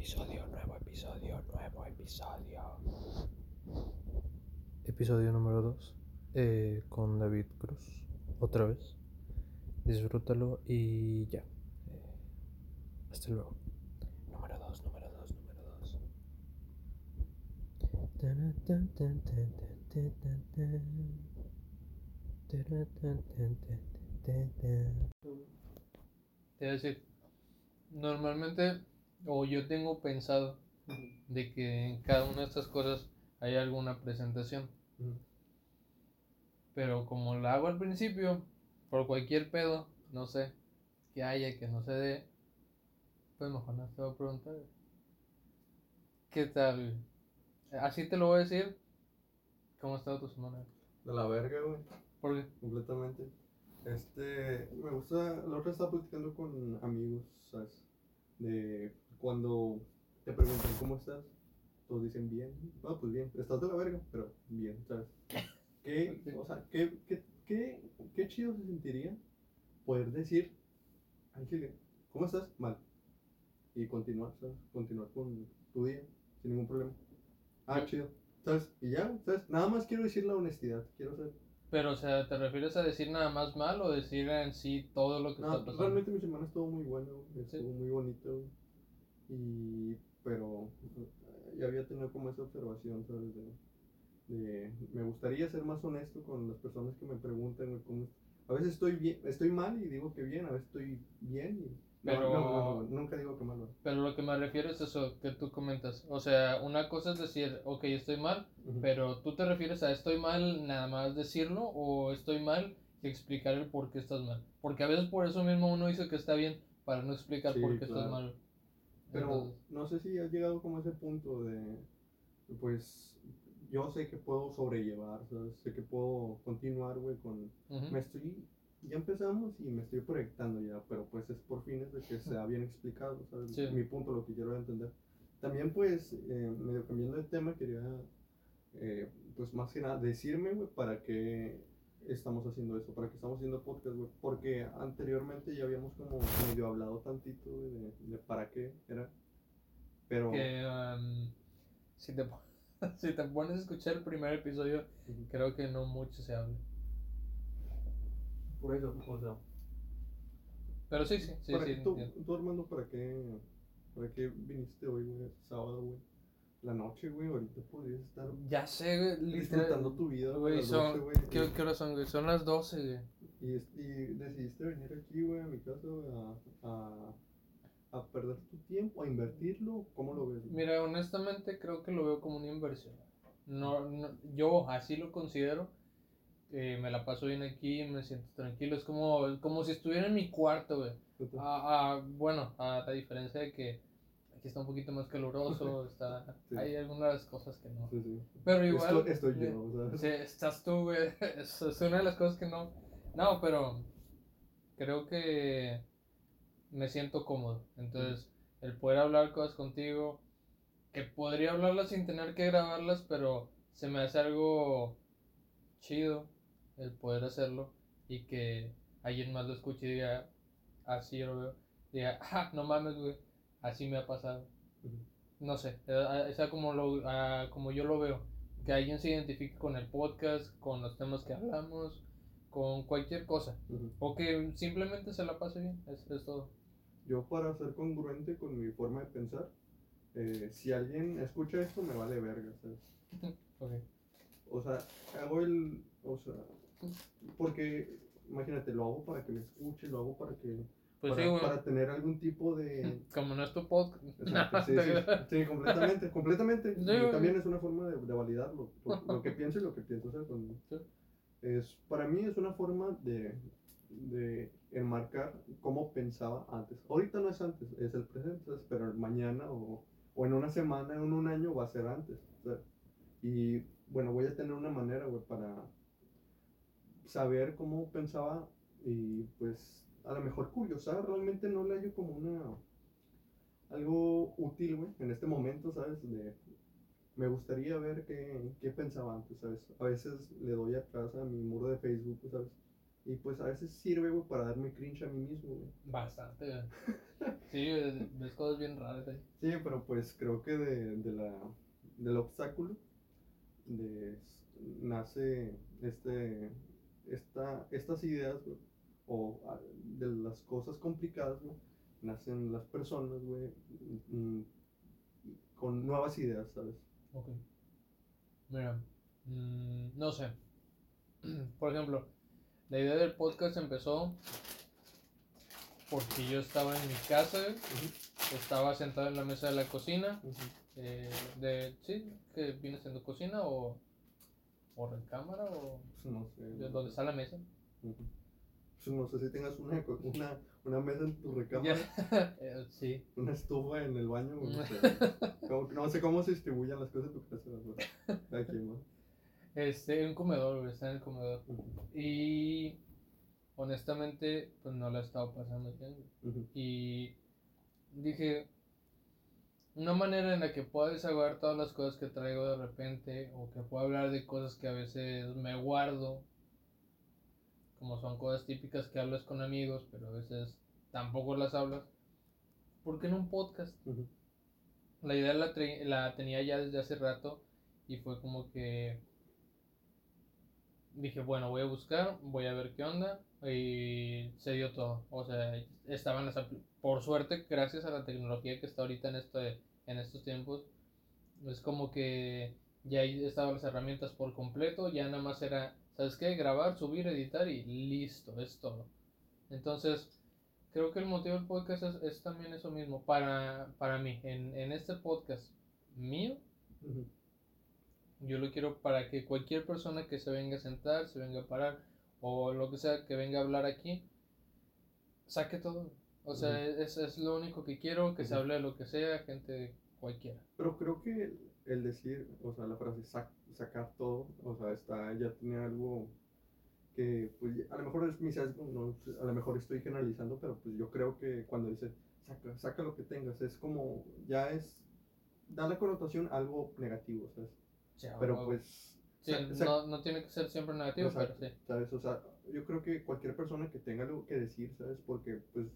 episodio, nuevo episodio, nuevo episodio. Episodio número 2 eh, con David Cruz, otra vez. Disfrútalo y ya. Eh, hasta luego. Número 2, número 2, número 2. Te voy a decir, normalmente, o yo tengo pensado de que en cada una de estas cosas hay alguna presentación. Pero como la hago al principio, por cualquier pedo, no sé, que haya, que no se dé, pues mejor no te voy a preguntar. ¿Qué tal? Así te lo voy a decir. ¿Cómo ha estado tu semana? De la verga, güey. ¿Por qué? Completamente. Este, me gusta, la otra estaba platicando con amigos, ¿sabes? De cuando te preguntan cómo estás, todos dicen bien. Ah, pues bien, estás de la verga, pero bien, ¿sabes? ¿Qué, o sea, qué, qué, qué, qué chido se sentiría poder decir, al chile, ¿cómo estás? Mal. Y continuar, ¿sabes? Continuar con tu día, sin ningún problema. Ah, chido. ¿Sabes? Y ya, ¿sabes? Nada más quiero decir la honestidad, quiero ser Pero, o sea, ¿te refieres a decir nada más mal o decir en sí todo lo que No, está pasando? realmente mi semana estuvo muy buena, güey, Sí. estuvo muy bonito. Y, pero, ya había tenido como esa observación, ¿sabes? De, de- me gustaría ser más honesto con las personas que me preguntan, cómo A veces estoy bien, estoy mal y digo que bien, a veces estoy bien y... Pero- no, no, no, nunca digo que mal, güey. Pero lo que me refiero es eso que tú comentas. O sea, una cosa es decir, ok, estoy mal, pero tú te refieres a estoy mal nada más decirlo o estoy mal y explicar el por qué estás mal. Porque a veces por eso mismo uno dice que está bien para no explicar Sí, por qué estás mal. Pero no sé si has llegado como a ese punto de, pues, yo sé que puedo sobrellevar, ¿sabes? Sé que puedo continuar, güey, con... Me estoy, ya empezamos y me estoy proyectando ya, pero pues es por fines de que sea bien explicado, ¿sabes? Sí. Mi punto, lo que quiero entender. También pues, eh, medio cambiando de tema, quería, eh, pues más que nada, decirme, güey, para qué estamos haciendo eso, para qué estamos haciendo podcast, güey, porque anteriormente ya habíamos como medio hablado tantito, güey, de, de para qué era, pero... que um, si, te, si te pones a escuchar el primer episodio, creo que no mucho se habla. Por eso, o sea, Pero sí, sí, sí, para sí. qué- tú, tú, Armando, ¿para qué, ¿para qué viniste hoy, güey? Sábado, güey. La noche, güey, ahorita podrías estar Ya sé, güey, disfrutando tu vida, Güey, a son, 12, güey, ¿qué, qué hora son, güey? Son las 12, güey. y, y decidiste venir aquí, güey, a mi casa, güey, a, a, a perder tu tiempo, a invertirlo, ¿cómo lo ves? Mira, honestamente creo que lo veo como una inversión. No, no- yo así lo considero. eh, me la paso bien aquí, me siento tranquilo. Es como, como si estuviera en mi cuarto, güey. Ah, ah, bueno, a la diferencia de que aquí está un poquito más caluroso, está, Sí. hay algunas cosas que no. Sí, sí. Pero igual. Esto- estoy eh, yo, o sea. Sí, estás tú, güey. Es, es una de las cosas que no. No, pero creo que me siento cómodo. Entonces, el poder hablar cosas contigo, que podría hablarlas sin tener que grabarlas, pero se me hace algo chido el poder hacerlo y que alguien más lo escuche y diga, así yo lo veo. Diga, ah, no mames, güey, así me ha pasado. No sé, eh, es como, lo, ah, como yo lo veo. Que alguien se identifique con el podcast, con los temas que hablamos, con cualquier cosa. O que simplemente se la pase bien, es, es todo. Yo para ser congruente con mi forma de pensar, eh, si alguien escucha esto, me vale verga, ¿sabes? O sea, hago el. O sea, porque imagínate, lo hago para que me escuche, lo hago para que. Pues para, sí, güey. para tener algún tipo de. Como no es tu podcast. Exacto, sí, sí, sí, completamente, completamente. Sí, Y también es una forma de, de validarlo. Lo, lo que pienso y lo que pienso hacer. Es, para mí es una forma de, de enmarcar cómo pensaba antes. Ahorita no es antes, es el presente, pero mañana o, o en una semana, en un año va a ser antes. ¿sabes? Y bueno, voy a tener una manera, güey, para saber cómo pensaba y pues a lo mejor curiosar, realmente no le hallo como una algo útil, güey, en este momento, ¿sabes? De, me gustaría ver qué, qué pensaba antes, ¿sabes? A veces le doy atrás a mi muro de Facebook, ¿sabes? Y pues a veces sirve, güey, para darme cringe a mí mismo, güey. Bastante, güey. Sí, ves cosas bien raras ahí. Sí, pero pues creo que de, de la, del obstáculo de, nace este, esta, estas ideas, güey, o de las cosas complicadas, güey, nacen las personas, güey, mm, con nuevas ideas, ¿sabes? Ok. Mira, mm, no sé. Por ejemplo, la idea del podcast empezó porque yo estaba en mi casa, estaba sentado en la mesa de la cocina, eh, de, sí, que viene siendo cocina o, o recámara o Pues no sé. donde está la mesa. No sé si tengas una, una, una mesa en tu recámara. Eh, sí. una estufa en el baño, güey, no sé. Como que no sé cómo se distribuyen las cosas en tu casa. Cada quien, ¿no? Este, un comedor, güey, está en el comedor. Y honestamente, pues no la he estado pasando bien. Y dije, una manera en la que puedo desahogar todas las cosas que traigo de repente, o que puedo hablar de cosas que a veces me guardo, como son cosas típicas que hablas con amigos, pero a veces tampoco las hablas, porque en un podcast. Ujú. La idea la, la tenía ya desde hace rato y fue como que dije, bueno, voy a buscar, voy a ver qué onda y se dio todo. O sea, estaban las por suerte, gracias a la tecnología que está ahorita en este en estos tiempos, es como que ya estaban las herramientas por completo, ya nada más era, ¿sabes qué? Grabar, subir, editar y listo, es todo. Entonces, creo que el motivo del podcast es, es también eso mismo, para, para mí, en, en este podcast mío, yo lo quiero para que cualquier persona que se venga a sentar, se venga a parar, o lo que sea, que venga a hablar aquí, saque todo. O sea, es, es lo único que quiero, que se hable de lo que sea, gente cualquiera. Pero creo que el, decir, o sea, la frase sac- sacar todo, o sea, está, ya tiene algo que, pues, a lo mejor es mi sesgo, no, a lo mejor estoy generalizando, pero pues yo creo que cuando dice saca, saca lo que tengas, es como, ya es, da la connotación a algo negativo, ¿sabes? Ya, Pero o- pues, sí, sac- sac- no, no tiene que ser siempre negativo, pero sí. ¿sabes? O sea, yo creo que cualquier persona que tenga algo que decir, ¿sabes? Porque, pues,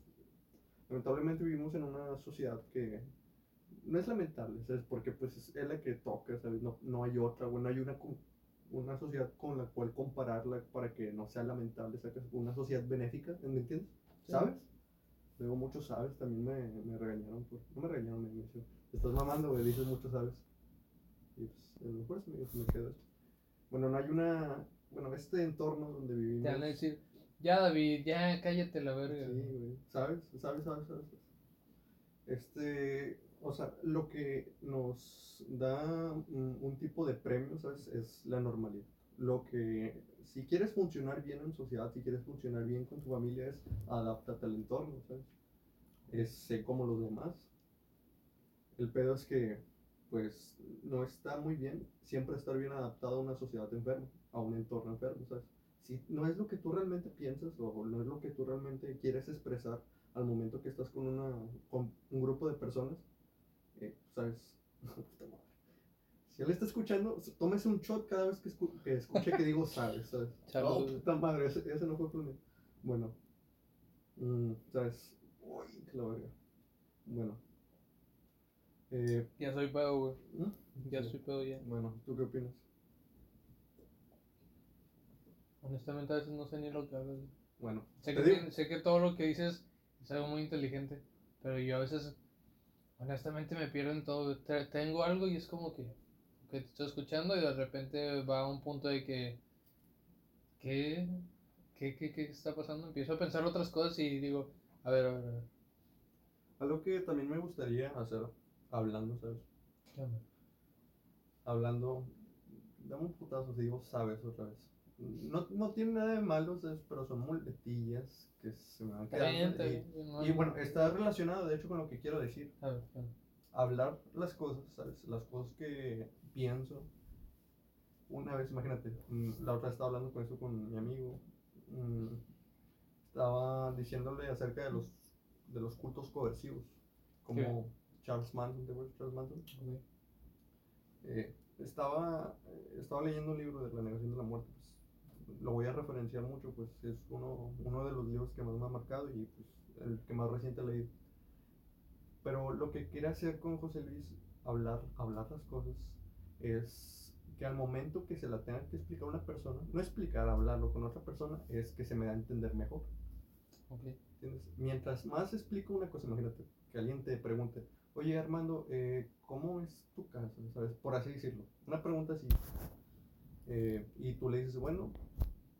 lamentablemente vivimos en una sociedad que no es lamentable, ¿sabes? Porque, pues, es la que toca, ¿sabes? No, no hay otra, bueno, hay una, una sociedad con la cual compararla para que no sea lamentable, ¿sabes? Una sociedad benéfica, ¿me entiendes? Sí. ¿Sabes? Luego muchos sabes, también me, me regañaron, por, no me regañaron, me, me dijeron, "Te estás mamando, güey, dices muchos sabes. Y pues, a lo mejor se me, se me quedó eso. Bueno, no hay una, bueno, este entorno donde vivimos. Te van a decir, ya David, ya cállate la verga. Sí, güey. ¿Sabes? ¿Sabes? ¿Sabes? ¿Sabes? Este, o sea, lo que nos da un, un tipo de premio, ¿sabes? Es la normalidad. Lo que, si quieres funcionar bien en sociedad, si quieres funcionar bien con tu familia, es adáptate al entorno, ¿sabes? Es sé como los demás. El pedo es que, pues, no está muy bien siempre estar bien adaptado a una sociedad enferma, a un entorno enfermo, ¿sabes? Si no es lo que tú realmente piensas o no es lo que tú realmente quieres expresar al momento que estás con, una, con un grupo de personas, eh, ¿sabes? Si él está escuchando, tómese un shot cada vez que, escu- que escuche que digo sabes, ¿sabes? Oh, puta madre, ese, ese no fue planeado. Bueno, mm, ¿sabes? Uy, la verga. Bueno. Eh, Ya soy pedo, güey. ¿mm? Ya Sí. soy pedo ya. Bueno, ¿tú qué opinas? Honestamente a veces no sé ni lo que hablas. Bueno, Sé que, sé que todo lo que dices es algo muy inteligente, pero yo a veces, honestamente, me pierdo en todo. Te- Tengo algo y es como que, que te estoy escuchando y de repente va a un punto de que, ¿qué? ¿Qué, qué, qué está pasando? Empiezo a pensar otras cosas y digo, a ver, a ver, a ver. algo que también me gustaría hacer, hablando, ¿sabes? hablando, dame un putazo si digo sabes otra vez. No, no tiene nada de malo, ¿sabes? pero son muletillas que se me van bien, quedando. y- bien, y, bueno, está relacionado de hecho con lo que quiero decir. a ver, ¿qué onda? Hablar las cosas, ¿sabes? Las cosas que pienso. Una vez, imagínate, mm, la otra estaba hablando con eso con mi amigo. mm, Estaba diciéndole acerca de los, de los cultos coercivos. Como Charles Manson, ¿te acuerdas Charles Manson? Ok. Eh, estaba, estaba leyendo un libro de la negación de la muerte. Lo voy a referenciar mucho, pues es uno, uno de los libros que más me ha marcado y pues el que más reciente he leído. Pero lo que quiere hacer con José Luis, hablar, hablar las cosas, es que al momento que se la tenga que explicar a una persona, no explicar, hablarlo con otra persona, es que se me da a entender mejor. Ok. ¿entiendes? Mientras más explico una cosa, imagínate, que alguien te pregunte, oye Armando, eh, ¿cómo es tu casa? ¿Sabes? Por así decirlo. Una pregunta así. Eh, y tú le dices, bueno,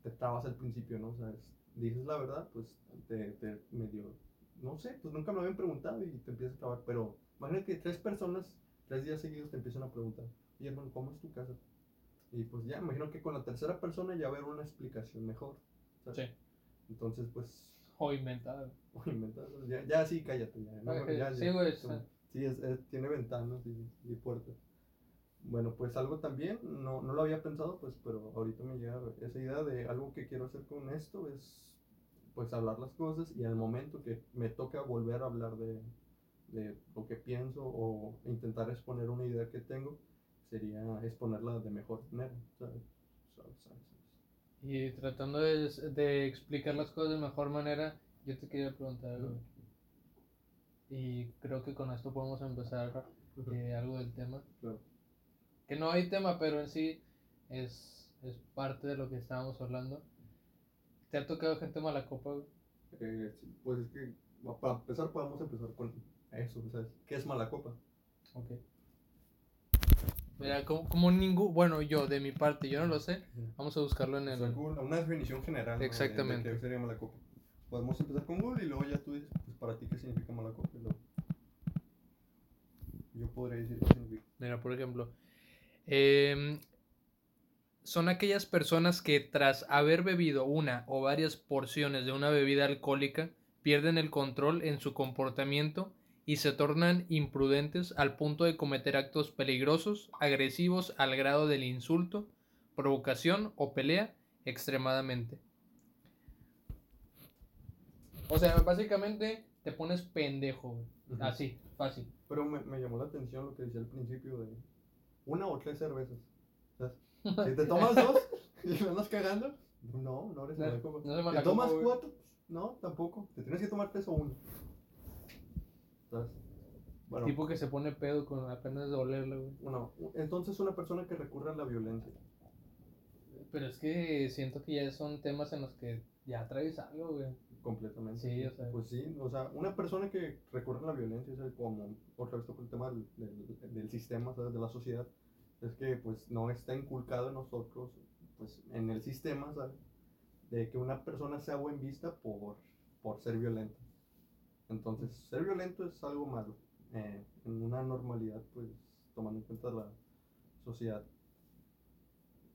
te trabas al principio, ¿no? ¿Sabes? Dices la verdad, pues te, te medio, no sé, pues nunca me habían preguntado y te empiezas a trabar. Pero imagínate que tres personas, tres días seguidos te empiezan a preguntar, oye hermano, ¿cómo es tu casa? Y pues ya, imagino que con la tercera persona ya va a haber una explicación mejor. ¿sabes? Sí. Entonces, pues O inventado. o inventado. Ya, ya sí, cállate. Ya, no, Ok, ya, sí, güey, sí. Sí, es, es- tiene ventanas y, y puertas. Bueno, pues algo también, no, no lo había pensado, pues, pero ahorita me llega esa idea de algo que quiero hacer con esto es, pues, hablar las cosas y al momento que me toca volver a hablar de, de lo que pienso o intentar exponer una idea que tengo, sería exponerla de mejor manera, ¿sabes? ¿Sabes? ¿Sabes? Y tratando de, de explicar las cosas de mejor manera, yo te quería preguntar algo. Y creo que con esto podemos empezar eh, algo del tema. Claro. Que no hay tema, pero en sí es, es parte de lo que estábamos hablando. ¿Te ha tocado gente mala copa, güey? Eh, sí, pues es que, para empezar, podemos empezar con eso, ¿sabes? ¿Qué es mala copa? Ok. Mira, como, como ningún. Bueno, yo, de mi parte, yo no lo sé. Vamos a buscarlo en O el. sea, Google, una definición general. ¿no? de- Exactamente. Qué sería mala copa. Podemos empezar con Google y luego ya tú dices, pues para ti qué significa mala copa. Yo podría decir qué significa. Mira, por ejemplo, em, son aquellas personas que tras haber bebido una o varias porciones de una bebida alcohólica pierden el control en su comportamiento y se tornan imprudentes al punto de cometer actos peligrosos, agresivos al grado del insulto, provocación o pelea extremadamente. O sea, básicamente te pones pendejo, güey. Así, fácil. Pero me, me llamó la atención lo que decía al principio de una o tres cervezas. ¿sabes? Si te tomas dos y lo andas cagando, no, no eres No, mala copa. no eres ¿Te tomas güey. cuatro? No, tampoco. Te tienes que tomar tres o uno. ¿Sabes? Bueno, Tipo que se pone pedo con apenas de olerla, güey. bueno, entonces una persona que recurre a la violencia. Pero es que siento que ya son temas en los que ya traes algo, güey. Completamente. Sí, o sea. Pues sí, o sea, una persona que recurre a la violencia es el como, otra vez toco el tema del, del, del sistema, ¿sabes? De la sociedad, es que pues no está inculcado en nosotros, pues en el sistema, ¿sabes? De que una persona sea buen vista por, por ser violenta. Entonces, ser violento es algo malo, eh, en una normalidad, pues tomando en cuenta la sociedad.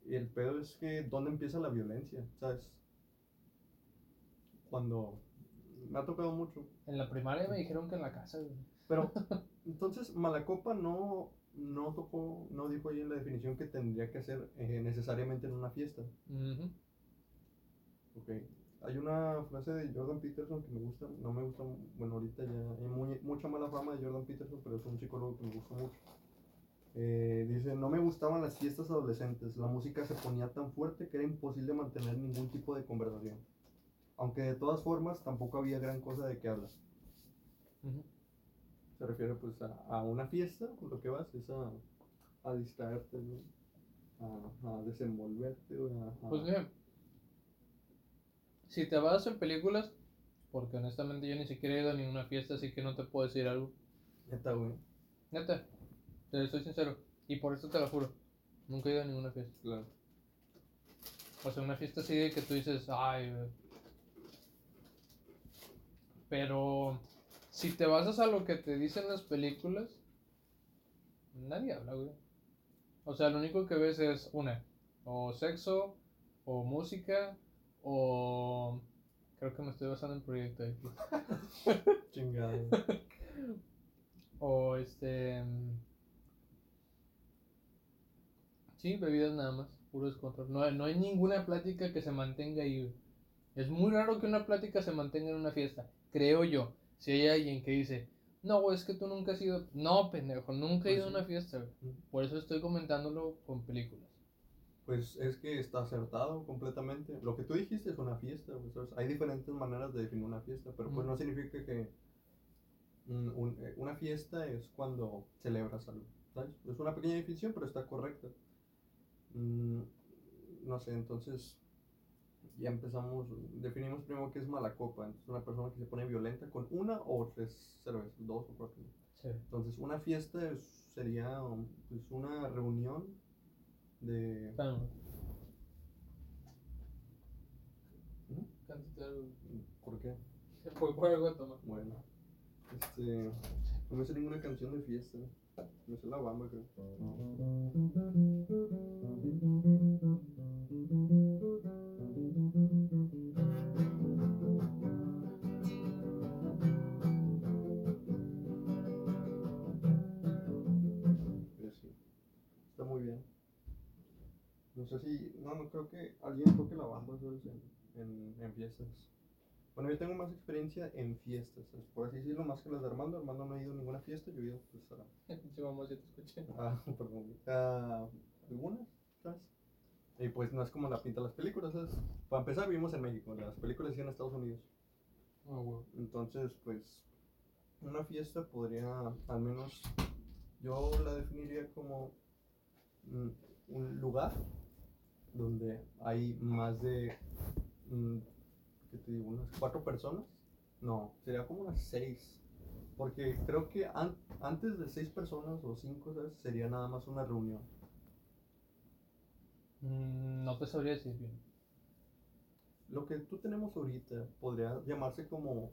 Y el pedo es que, ¿dónde empieza la violencia? ¿Sabes? Cuando me ha tocado mucho. En la primaria me dijeron que en la casa, güey. Pero, entonces, Malacopa no, no tocó, no dijo ahí en la definición que tendría que ser eh, necesariamente en una fiesta. Ok. Hay una frase de Jordan Peterson que me gusta, no me gusta, bueno, ahorita ya hay muy, mucha mala fama de Jordan Peterson, pero es un psicólogo que me gusta mucho. Eh, dice, no me gustaban las fiestas adolescentes, la música se ponía tan fuerte que era imposible mantener ningún tipo de conversación. Aunque de todas formas tampoco había gran cosa de qué hablar. Se refiere pues a, a una fiesta, con lo que vas es a, a distraerte, ¿no? a, a desenvolverte, Pues mira, si te vas en películas, porque honestamente yo ni siquiera he ido a ninguna fiesta, así que no te puedo decir algo. Neta, güey. Neta, te soy sincero. Y por eso te lo juro. Nunca he ido a ninguna fiesta. Claro. O sea, una fiesta así de que tú dices, ay, güey". Pero si te basas a lo que te dicen las películas, nadie habla, güey. O sea, lo único que ves es una, o sexo, o música, o... Creo que me estoy basando en proyecto ahí. Chingado. O este... Sí, bebidas nada más, puro descontrol. No, no hay ninguna plática que se mantenga ahí. güey. Es muy raro que una plática se mantenga en una fiesta, creo yo. Si hay alguien que dice, no, güey, es que tú nunca has ido. No, pendejo, nunca he Pues ido a una fiesta, güey. Por eso estoy comentándolo con películas. Pues es que está acertado completamente. Lo que tú dijiste es una fiesta. Hay diferentes maneras de definir una fiesta, pero pues Mm. no significa que un- un- eh, una fiesta es cuando celebras algo, ¿sabes? Es una pequeña definición, pero está correcta. Mm, no sé, entonces ya empezamos, definimos primero qué es mala copa. Entonces, una persona que se pone violenta con una o tres cervezas, dos o cuatro. Sí. Entonces, una fiesta es- sería pues, una reunión de... ¿Mm? Algo. ¿Por qué? Voy por algo a tomar. Bueno, este, no me sé ninguna canción de fiesta. Me sé la bamba, creo. Muy bien. No sé si, no, no creo que alguien toque la bamba ¿sabes? En, en, en fiestas. Bueno, yo tengo más experiencia en fiestas, ¿sabes? por así decirlo, más que las de Armando. Armando no ha ido a ninguna fiesta, yo he ido pues, a, Pinche vamos, ya te escuché. Ah, perdón. Ah, algunas, ¿sabes? Y pues no es como la pinta las películas, ¿sabes? Para empezar, vivimos en México, las películas sí en Estados Unidos. Ah, huevo. Entonces, pues, una fiesta podría, al menos, yo la definiría como un lugar donde hay más de, mm, ¿qué te digo? Unas cuatro personas. No, sería como unas seis. Porque creo que an- antes de seis personas o cinco, ¿sabes? Sería nada más una reunión. Mm, no te sabría decir bien. Lo que tú tenemos ahorita podría llamarse como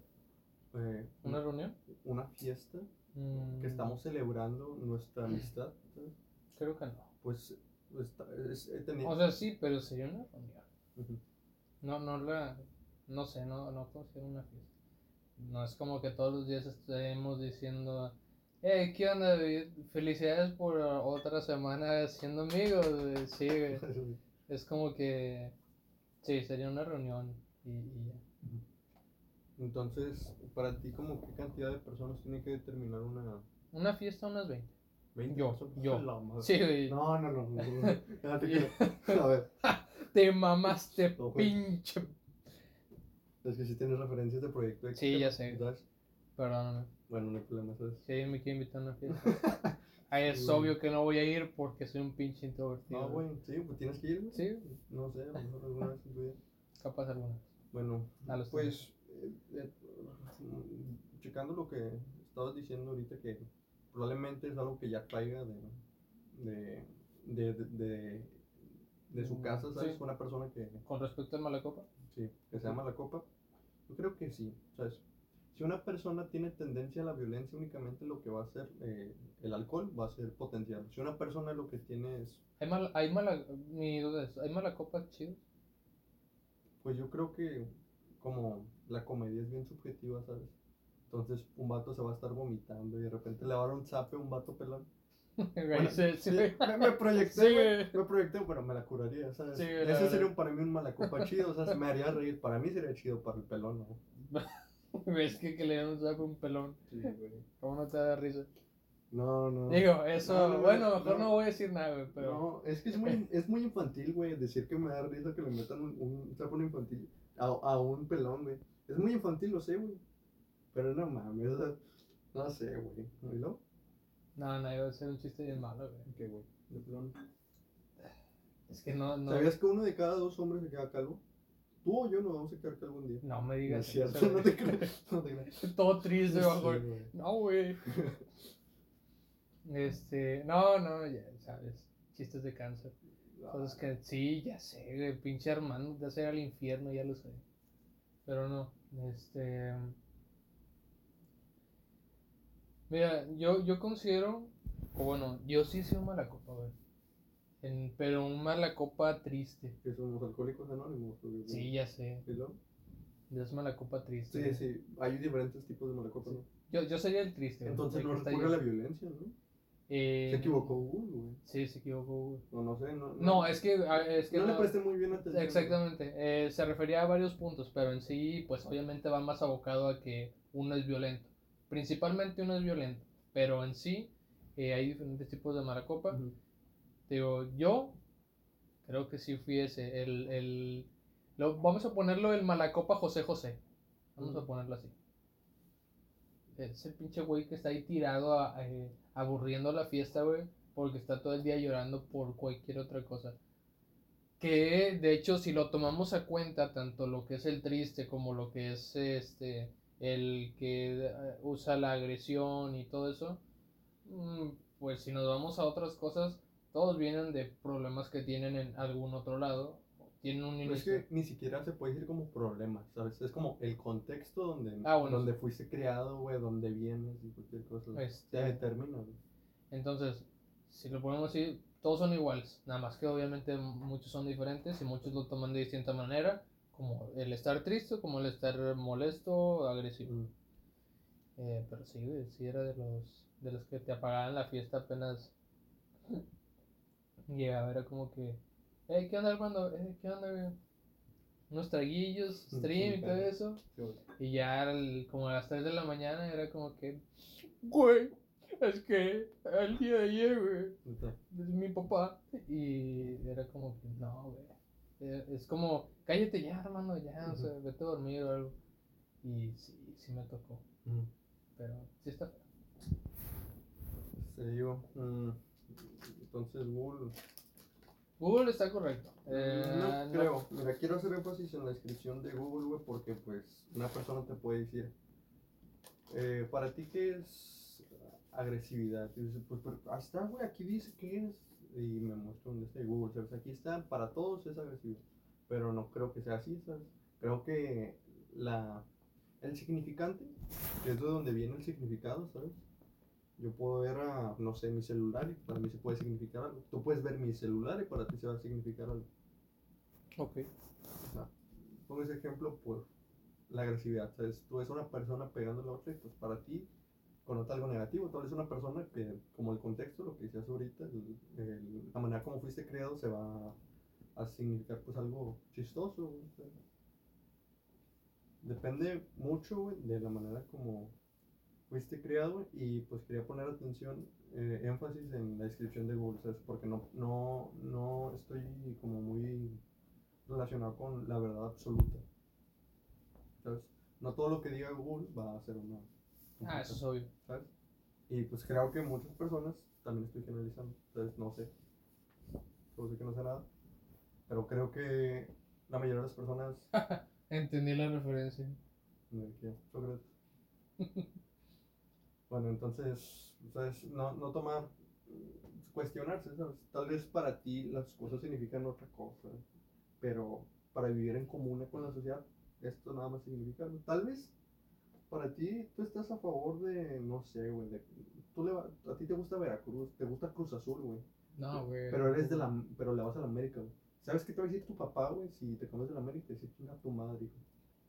eh, ¿Una reunión? una fiesta Mm, que estamos celebrando nuestra amistad. ¿sabes? Creo que no. Pues, pues, ta- es- he tenido- O sea, sí, pero sería una reunión. No, no la. No sé, no, no considero una fiesta. No es como que todos los días estemos diciendo. Hey, ¿qué onda? David? Felicidades por otra semana siendo amigos. güey". Sí. Es como que. Sí, sería una reunión y, y ya. Entonces, para ti, como qué cantidad de personas tiene que determinar una Una fiesta, unas 20. 20 Yo, personas? yo. La madre. Sí, güey. No, no, no. no, no. Ya te creo. A ver, Te mamaste, No, güey. pinche. es que si tienes referencias de proyecto X, Sí, ya sé. ¿sabes? Perdóname. Bueno, no hay problema, ¿sabes? Si alguien me quiere invitar a una fiesta. Ahí es Sí, güey. obvio que no voy a ir porque soy un pinche introvertido. No, güey, sí, pues tienes que ir. güey. Sí, No sé, a lo mejor alguna vez en tu vida. capaz alguna. Bueno, A los pues, eh, eh, checando lo que estabas diciendo ahorita, que probablemente es algo que ya traiga de, de, de, de, de, su Mm, casa, ¿sabes? sí. Una persona que, Con respecto al Malacopa. sí, que se llama la copa. Yo creo que sí, ¿sabes? Si una persona tiene tendencia a la violencia, únicamente lo que va a hacer eh, el alcohol va a ser potencial. Si una persona lo que tiene es, Hay mal, hay mala, mi duda es, ¿hay Malacopa chido? pues yo creo que como la comedia es bien subjetiva, ¿sabes? Entonces un vato se va a estar vomitando y de repente le va a dar un zape a un vato pelón. Bueno, Sí, sí, sí, me, me proyecté, Sí, me proyecté, pero me la curaría, ¿sabes? Ese verdad. sería un- para mí un malacopa chido, o sea, se me haría reír. Para mí sería chido, para el pelón, ¿no? Ves que, que le dan un a un pelón. Sí, güey. ¿Cómo no te da risa? No, no. Digo, eso, No, no, bueno, no, mejor no. no. voy a decir nada, güey, pero. No, es que es muy, es muy infantil, güey, decir que me da risa que le metan un, un sapo infantil a, a un pelón, güey. Es muy infantil, lo sé, güey. Pero no mames, o sea, no sé, güey. ¿Y no? No, no, iba a ser un chiste bien malo, güey. ¿Qué, güey? De pelón. Es que no, no. ¿Sabías que uno de cada dos hombres se queda calvo? Tú o yo nos vamos a quedar calvo un día. No me No digas es cierto, eso, no güey. te creas. No te creas. Todo triste, Sí, güey. No, güey. Este, no, no, ya sabes. Chistes de cáncer. Cosas que sí, ya sé, güey. Pinche Armando te hace ir al infierno, ya lo sé. Pero no, este. Mira, yo, yo considero, o bueno, yo sí soy un mala copa, güey. En- pero un mala copa triste. Que somos alcohólicos anónimos. porque- Sí, ya sé. ¿Y luego? Es mala copa triste. Sí, güey. sí. Hay diferentes tipos de malacopa, ¿no? Yo, yo sería el triste. güey, Entonces no está recurre a la violencia, ¿no? Eh, Se equivocó Hugo, güey. Sí, se equivocó, güey. O no sé, no. No, es que, ah, es que no, le no- presté muy bien atención. Exactamente, eh, se refería a varios puntos, pero en sí, pues obviamente va más abocado a que uno es violento. Principalmente uno es violento, pero en sí eh, hay diferentes tipos de mala copa. Digo, yo Creo que sí fui ese. El, el, lo, vamos a ponerlo el Malacopa José José. Vamos a ponerlo así. Es el pinche güey que está ahí tirado a- eh, aburriendo la fiesta, güey. Porque está todo el día llorando por cualquier otra cosa. Que de hecho, si lo tomamos a cuenta, tanto lo que es el triste como lo que es este el que eh, usa la agresión y todo eso, mm, pues si nos vamos a otras cosas, todos vienen de problemas que tienen en algún otro lado. Tienen un Pero es inicio. que ni siquiera se puede decir como problema, ¿sabes? Es como el contexto donde, Ah, bueno, donde fuiste criado, güey, donde vienes y cualquier cosa. Este- Te determina, güey. Entonces, si lo ponemos así, todos son iguales. Nada más que obviamente muchos son diferentes y muchos lo toman de distinta manera. Como el estar triste, como el estar molesto, agresivo. Mm. Eh, pero sí, güey, sí era de los, de los que te apagaban la fiesta apenas llegaba. Era como que, hey, ¿qué onda? Eh, ¿Qué onda, güey? Unos traguillos, Sí, stream y todo eso. Y ya al- como a las 3 de la mañana era como que, güey, es que el día de ayer, güey, es mi papá. Y era como que, no, güey. Eh, Es como, cállate ya, hermano, ya, o sea, vete a dormir o algo. Y sí, sí me tocó. Mm. Pero sí está. Te digo, mm, entonces Google. Google está correcto. Eh, no creo. Mira, quiero hacer énfasis en la descripción de Google, güey, porque pues una persona te puede decir, eh, para ti qué es agresividad. Y dices, pues, pero está, güey, aquí dice qué es. Y me muestra un este de Google, ¿sabes? Aquí está, para todos es agresividad. Pero no creo que sea así, ¿sabes? Creo que la, el significante, que es de donde viene el significado, ¿sabes? Yo puedo ver a, no sé, mi celular y para mí se puede significar algo. Tú puedes ver mi celular y para ti se va a significar algo. Ok. O sea, pongo ese ejemplo por la agresividad. ¿sabes? Tú ves a una persona pegando a la otra y pues para ti conota algo negativo. Tal vez una persona que, como el contexto, lo que decías ahorita, la manera como fuiste creado se va a significar pues algo chistoso. Depende mucho de la manera como fuiste creado güey, y pues quería poner atención, eh, énfasis en la descripción de Google. Porque no, no, no estoy como muy relacionado con la verdad absoluta. ¿Sabes? No todo lo que diga Google va a ser una. Ah, eso es obvio. ¿Sabes? Y pues creo que muchas personas, también estoy generalizando, entonces no sé. Solo sé que no sé nada. Pero creo que la mayoría de las personas. Entendí la referencia. ¿de qué? Sócrates. bueno, entonces, ¿sabes? No, no tomar. Cuestionarse, ¿sabes? Tal vez para ti las cosas significan otra cosa, pero para vivir en comuna con la sociedad, esto nada más significa. Tal vez para ti tú estás a favor de, no sé, güey, de, tú le va- a ti te gusta Veracruz, te gusta Cruz Azul, güey, No, güey. pero eres de la, pero le vas a la América, güey. ¿Sabes qué te va a decir tu papá, güey, si te comes de la América? Te decir, chinga tu madre, hijo.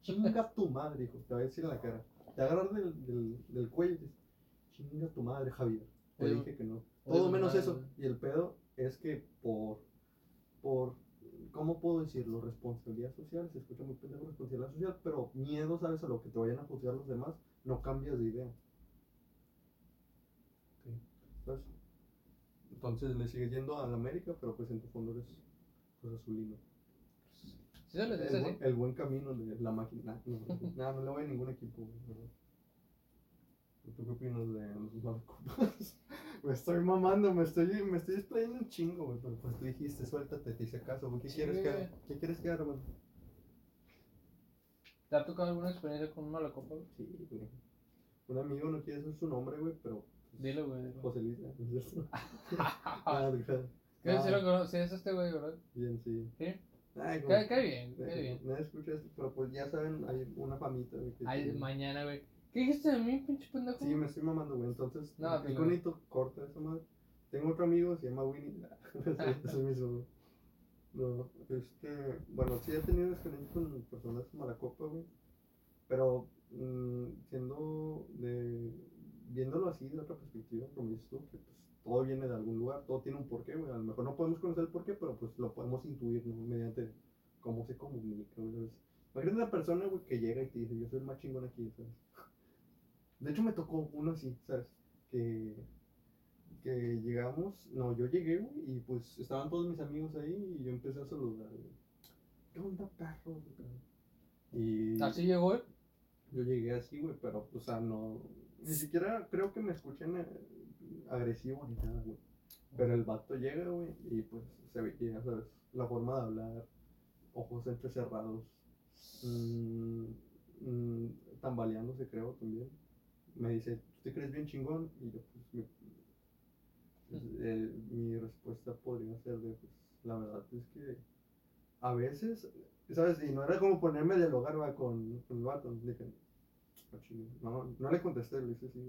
Chinga tu madre, hijo. Te va a decir en la cara. Te va a agarrar del, del, del cuello y dices, chinga tu madre, Javier. Te Oye, dije que no. Todo menos madre. eso. Y el pedo es que por, por, ¿cómo puedo decirlo? Responsabilidad social, se escucha muy pendejo responsabilidad social, pero miedo, ¿sabes? A lo que te vayan a juzgar los demás, no cambias de idea. ¿Sabes? Entonces le sigues yendo a la América, pero pues en tu fondo eres pues, azulino. ¿Sí El, buen- el buen camino de la máquina. No, no, no le voy a ningún equipo, güey, ¿verdad? ¿Tú qué opinas de los malacopas? me estoy mamando, me estoy, me estoy distrayendo un chingo, güey. Pero pues tú dijiste, suéltate, te hice caso, güey. ¿Qué Sí, quieres que? ¿Qué quieres que haga, hermano? ¿Te ha tocado alguna experiencia con un malacopa? güey? Sí, güey. Un amigo no quiere decir su nombre, güey, pero. pues, Dilo, güey. dilo. José Luis, ¿no es cierto? Ah. ¿Qué Ah, si lo conoces? Sí, es este güey, ¿verdad? Bien, sí. Sí. Ay, Cae, bien, cae bien. Nadie escucha esto, pero pues ya saben, hay una famita, güey. que Ay, tiene- mañana, güey. ¿Qué dijiste de mí, pinche pendejo? Sí, me estoy mamando, güey. Entonces, No, el pero- conito corta esa madre. Tengo otro amigo, se llama Winnie. Es mi solo. No, este. Bueno, sí he tenido experiencia con personas malacopa, güey. Pero, mm, siendo de. Viéndolo así de otra perspectiva, como dices tú, que pues todo viene de algún lugar, todo tiene un porqué, güey. A lo mejor no podemos conocer el porqué, pero pues lo podemos intuir, ¿no? Mediante cómo se comunica, güey. Imagínate una persona, güey, que llega y te dice, yo soy el más chingón aquí, ¿sabes? De hecho, me tocó uno así, ¿sabes? Que, que llegamos, no, yo llegué, güey, y pues estaban todos mis amigos ahí y yo empecé a saludar, güey. ¿Qué onda, perro? Y Así llegó él. yo llegué así, güey, pero, o sea, no, ni siquiera creo que me escuchen eh, agresivo ni nada, güey. Pero el vato llega, güey, y pues se ve, ya sabes, la forma de hablar, ojos entrecerrados, mm, mm, tambaleándose, creo, también. Me dice, ¿tú te crees bien chingón? Y yo, pues, mi, pues, eh, mi respuesta podría ser de, pues, la verdad es que a veces, ¿sabes? Y no era como ponerme a dialogar va, con, con el vato. Dije, "Ah, chinga". no, no le contesté, le dije, sí.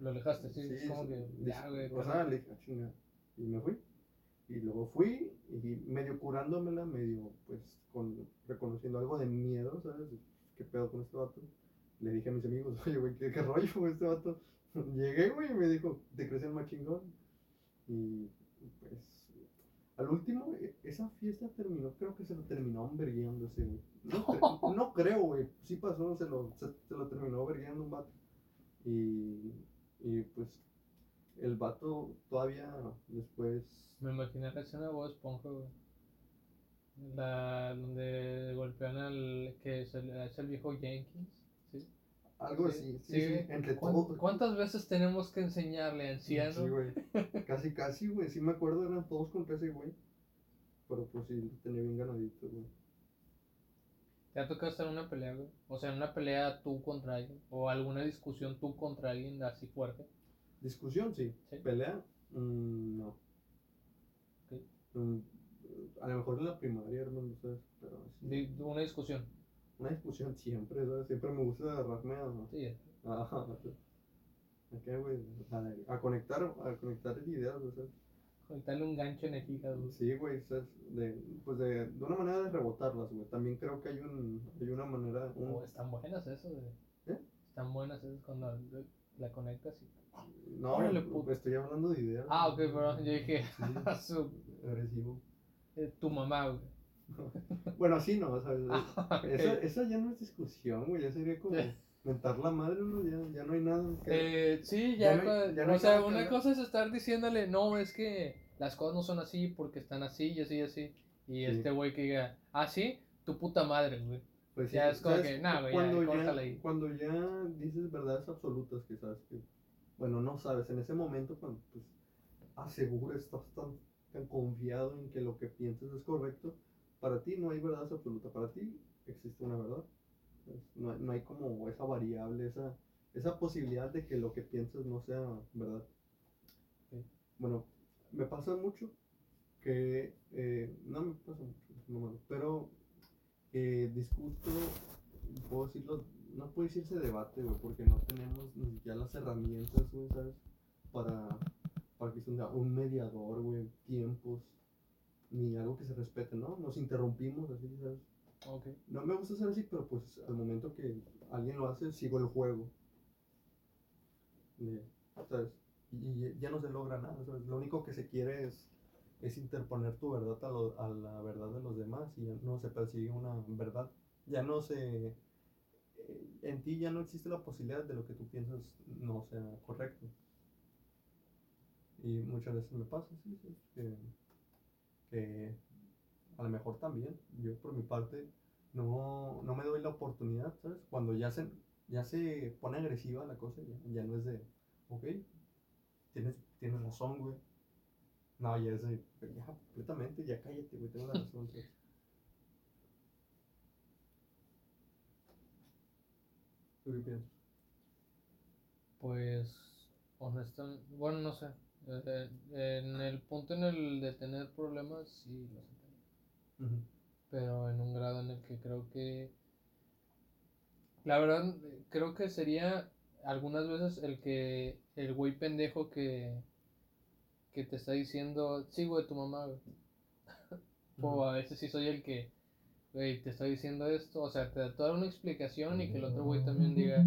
Lo alejaste, sí. Sí, como sí, que. Ya, güey. O sea, le dije, "Ah, chinga. Y me fui. Y luego fui y medio curándomela, medio pues con reconociendo algo de miedo, ¿sabes? ¿Qué pedo con este vato? Le dije a mis amigos, oye, güey, ¿qué, qué rollo este vato? Llegué, güey, y me dijo, ¿te crees el más chingón? Y pues, al último, e- esa fiesta terminó, creo que se lo terminó hamburgueándose, güey. No, no creo, güey, sí pasó, se lo, se, se lo terminó hamburgueando un vato. Y, y pues, el vato todavía después. Me imaginé la escena de Bob Esponja, güey. La donde golpean al que es el, es el viejo Jenkins. Algo Sí, así, sí, sí, sí, güey. entre ¿Cuán- todos. ¿Cuántas veces tenemos que enseñarle a anciano? Sí, güey. Casi, casi, güey. Sí me acuerdo, eran todos contra ese güey. Pero pues sí, lo tenía bien ganadito, güey. ¿Te ha tocado estar en una pelea, güey? O sea, en una pelea tú contra alguien. O alguna discusión tú contra alguien así fuerte. Discusión, sí. Sí. Pelea, mm, no. Mm, a lo mejor en la primaria, hermano, ¿sabes? Pero sí. Di- Una discusión. Una discusión siempre, ¿sabes? Siempre me gusta agarrarme a. Sí. a, a? A, a conectar, a conectar ideas, ¿sabes? Conectarle un gancho en el hígado. Sí, güey. De, pues de, de una manera de rebotarlas, güey. También creo que hay, un, hay una manera. un- Oh, están buenas eso, güey. ¿Eh? Están buenas esas cuando la conectas y... no, Órale, estoy hablando de ideas. Ah, ok, perdón. Yo dije, Sí, agresivo. eh, tu mamá, güey. Bueno, sí, no, o sea, Ah, ya no es discusión, güey, ya sería como mentar la madre, ¿no? Ya, ya no hay nada que... Eh, sí, Ya ya, no hay- ya no o sea, nada una cosa es estar diciéndole, no, es que las cosas no son así porque están así y así y así. Y Sí. este güey que diga, ah, sí, tu puta madre, güey. Pues ya sí, es como ¿sabes? que, nah, güey, ya, cuando córtale ahí. Cuando ya dices verdades absolutas que sabes que... Bueno, no sabes, en ese momento cuando pues aseguras, estás tan, tan confiado en que lo que piensas es correcto, para ti no hay verdad absoluta, para ti existe una verdad. ¿sabes? No, no hay como esa variable, esa, esa posibilidad de que lo que piensas no sea verdad. Sí. Bueno, me pasa mucho que, eh, no me pasa mucho, no malo, pero eh, discuto, puedo decirlo, no puede decirse debate, güey, porque no tenemos ni siquiera las herramientas, güey, ¿sabes? Para, para que sea un mediador, güey, tiempos, ni algo que se respete, ¿no? Nos interrumpimos así, ¿sabes? Ok. No me gusta ser así, pero pues al momento que alguien lo hace, sigo el juego. Eh, ¿Sabes? Y, ya no se logra nada, ¿sabes? Lo único que se quiere es, es interponer tu verdad a, lo- a la verdad de los demás y ya no se persigue una verdad. Ya no se... eh, En ti ya no existe la posibilidad de lo que tú piensas no sea correcto. Y muchas veces me pasa, sí, sí, que, que a lo mejor también, yo por mi parte, no, no me doy la oportunidad, ¿sabes? Cuando ya se, ya se pone agresiva la cosa, ya, ya no es de, ok, tienes, tienes razón, güey. No, ya es de, ya, completamente, ya cállate, güey, tengo la razón. ¿sabes? ¿Tú qué piensas? Pues, honestamente, bueno, no sé. Eh, en el punto en el de tener problemas, sí, los he tenido. pero en un grado en el que creo que la verdad eh, creo que sería algunas veces el que el güey pendejo que que te está diciendo sí güey tu mamá güey". o a veces sí soy el que güey te está diciendo esto o sea te da toda una explicación y que el otro güey también diga.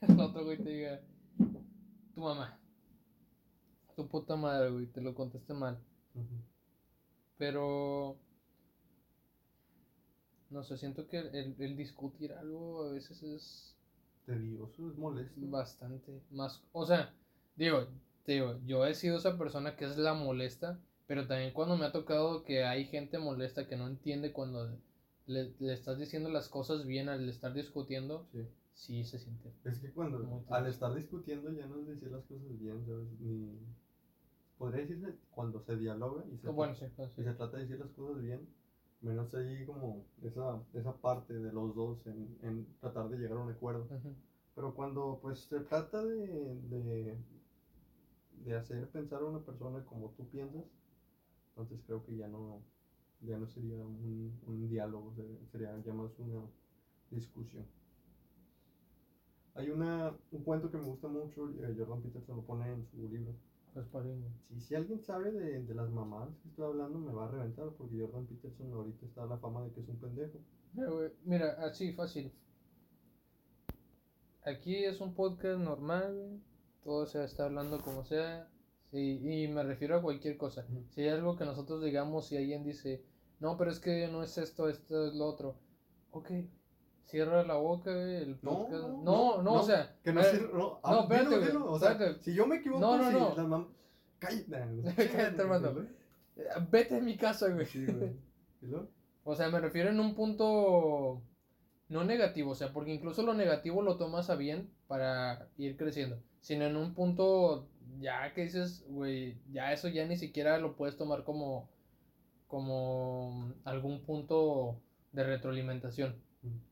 El otro güey te diga tu mamá tu puta madre güey te lo contesté mal Pero. No sé, siento que el, el discutir algo a veces es. tedioso, es molesto. Bastante. Más, o sea, digo, te digo, yo he sido esa persona que es la molesta, pero también cuando me ha tocado que hay gente molesta que no entiende cuando le, le estás diciendo las cosas bien al estar discutiendo, Sí. Sí se siente. Es que cuando, al estar discutiendo ya no es decir las cosas bien, ¿sabes? Ni... Podría decirse cuando se dialoga y se, Bueno, sí, pues, sí. y se trata de decir las cosas bien, menos ahí como esa, esa parte de los dos en, en tratar de llegar a un acuerdo. Pero cuando pues se trata de, de, de hacer pensar a una persona como tú piensas, entonces creo que ya no, ya no sería un, un diálogo, se- sería ya más una discusión. Hay una, un cuento que me gusta mucho, eh, Jordan Peterson lo pone en su libro. Padrino. Si, alguien sabe de, de las mamás que estoy hablando, me va a reventar, porque Jordan Peterson ahorita está a la fama de que es un pendejo. Mira, así, fácil. Aquí es un podcast normal, todo se está hablando como sea, sí, y me refiero a cualquier cosa. Ujú. Si hay algo que nosotros digamos, si alguien dice, no, pero es que no es esto, esto es lo otro, ok, cierra la boca, güey, el No, podcast. no, No, no, o sea, Que no sirve. No, ah, espérate, güey, O sea, espérate. si yo me equivoco, No, no, si no. las mam- Cállate. Cállate, hermano. eh, vete a mi casa, güey. Sí, güey. ¿Y luego? O sea, me refiero en un punto no negativo, o sea, porque incluso lo negativo lo tomas a bien para ir creciendo, sino en un punto ya que dices, güey, ya eso ya ni siquiera lo puedes tomar como como algún punto de retroalimentación.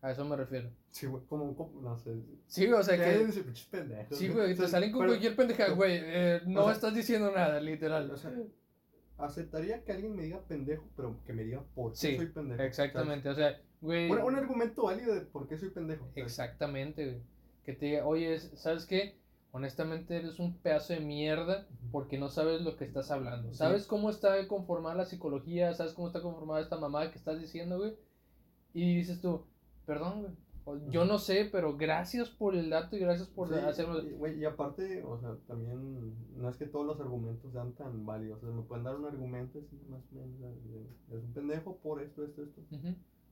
A eso me refiero. Sí, güey, como, como, no sé. Sí, güey, o sea ¿Qué que dice, sí, güey, te salen con pero- cualquier pendeja, güey, eh, no o sea- estás diciendo nada, literal. O sea, aceptaría que alguien me diga pendejo, pero que me diga por qué Sí, soy pendejo. Exactamente, o sea, güey. Un, un argumento válido de por qué soy pendejo. ¿sabes? Exactamente, güey. Que te diga, oye, ¿sabes qué? Honestamente eres un pedazo de mierda porque no sabes lo que estás hablando. Sí. ¿Sabes cómo está conformada la psicología? ¿Sabes cómo está conformada esta mamá que estás diciendo, güey? Y dices tú, perdón, güey. Yo no sé, pero gracias por el dato y gracias por Sí, hacerlo. y, güey, y aparte, o sea, también no es que todos los argumentos sean tan válidos. O sea, me pueden dar un argumento así, más o menos. Es un pendejo por esto, esto, esto. Ujú.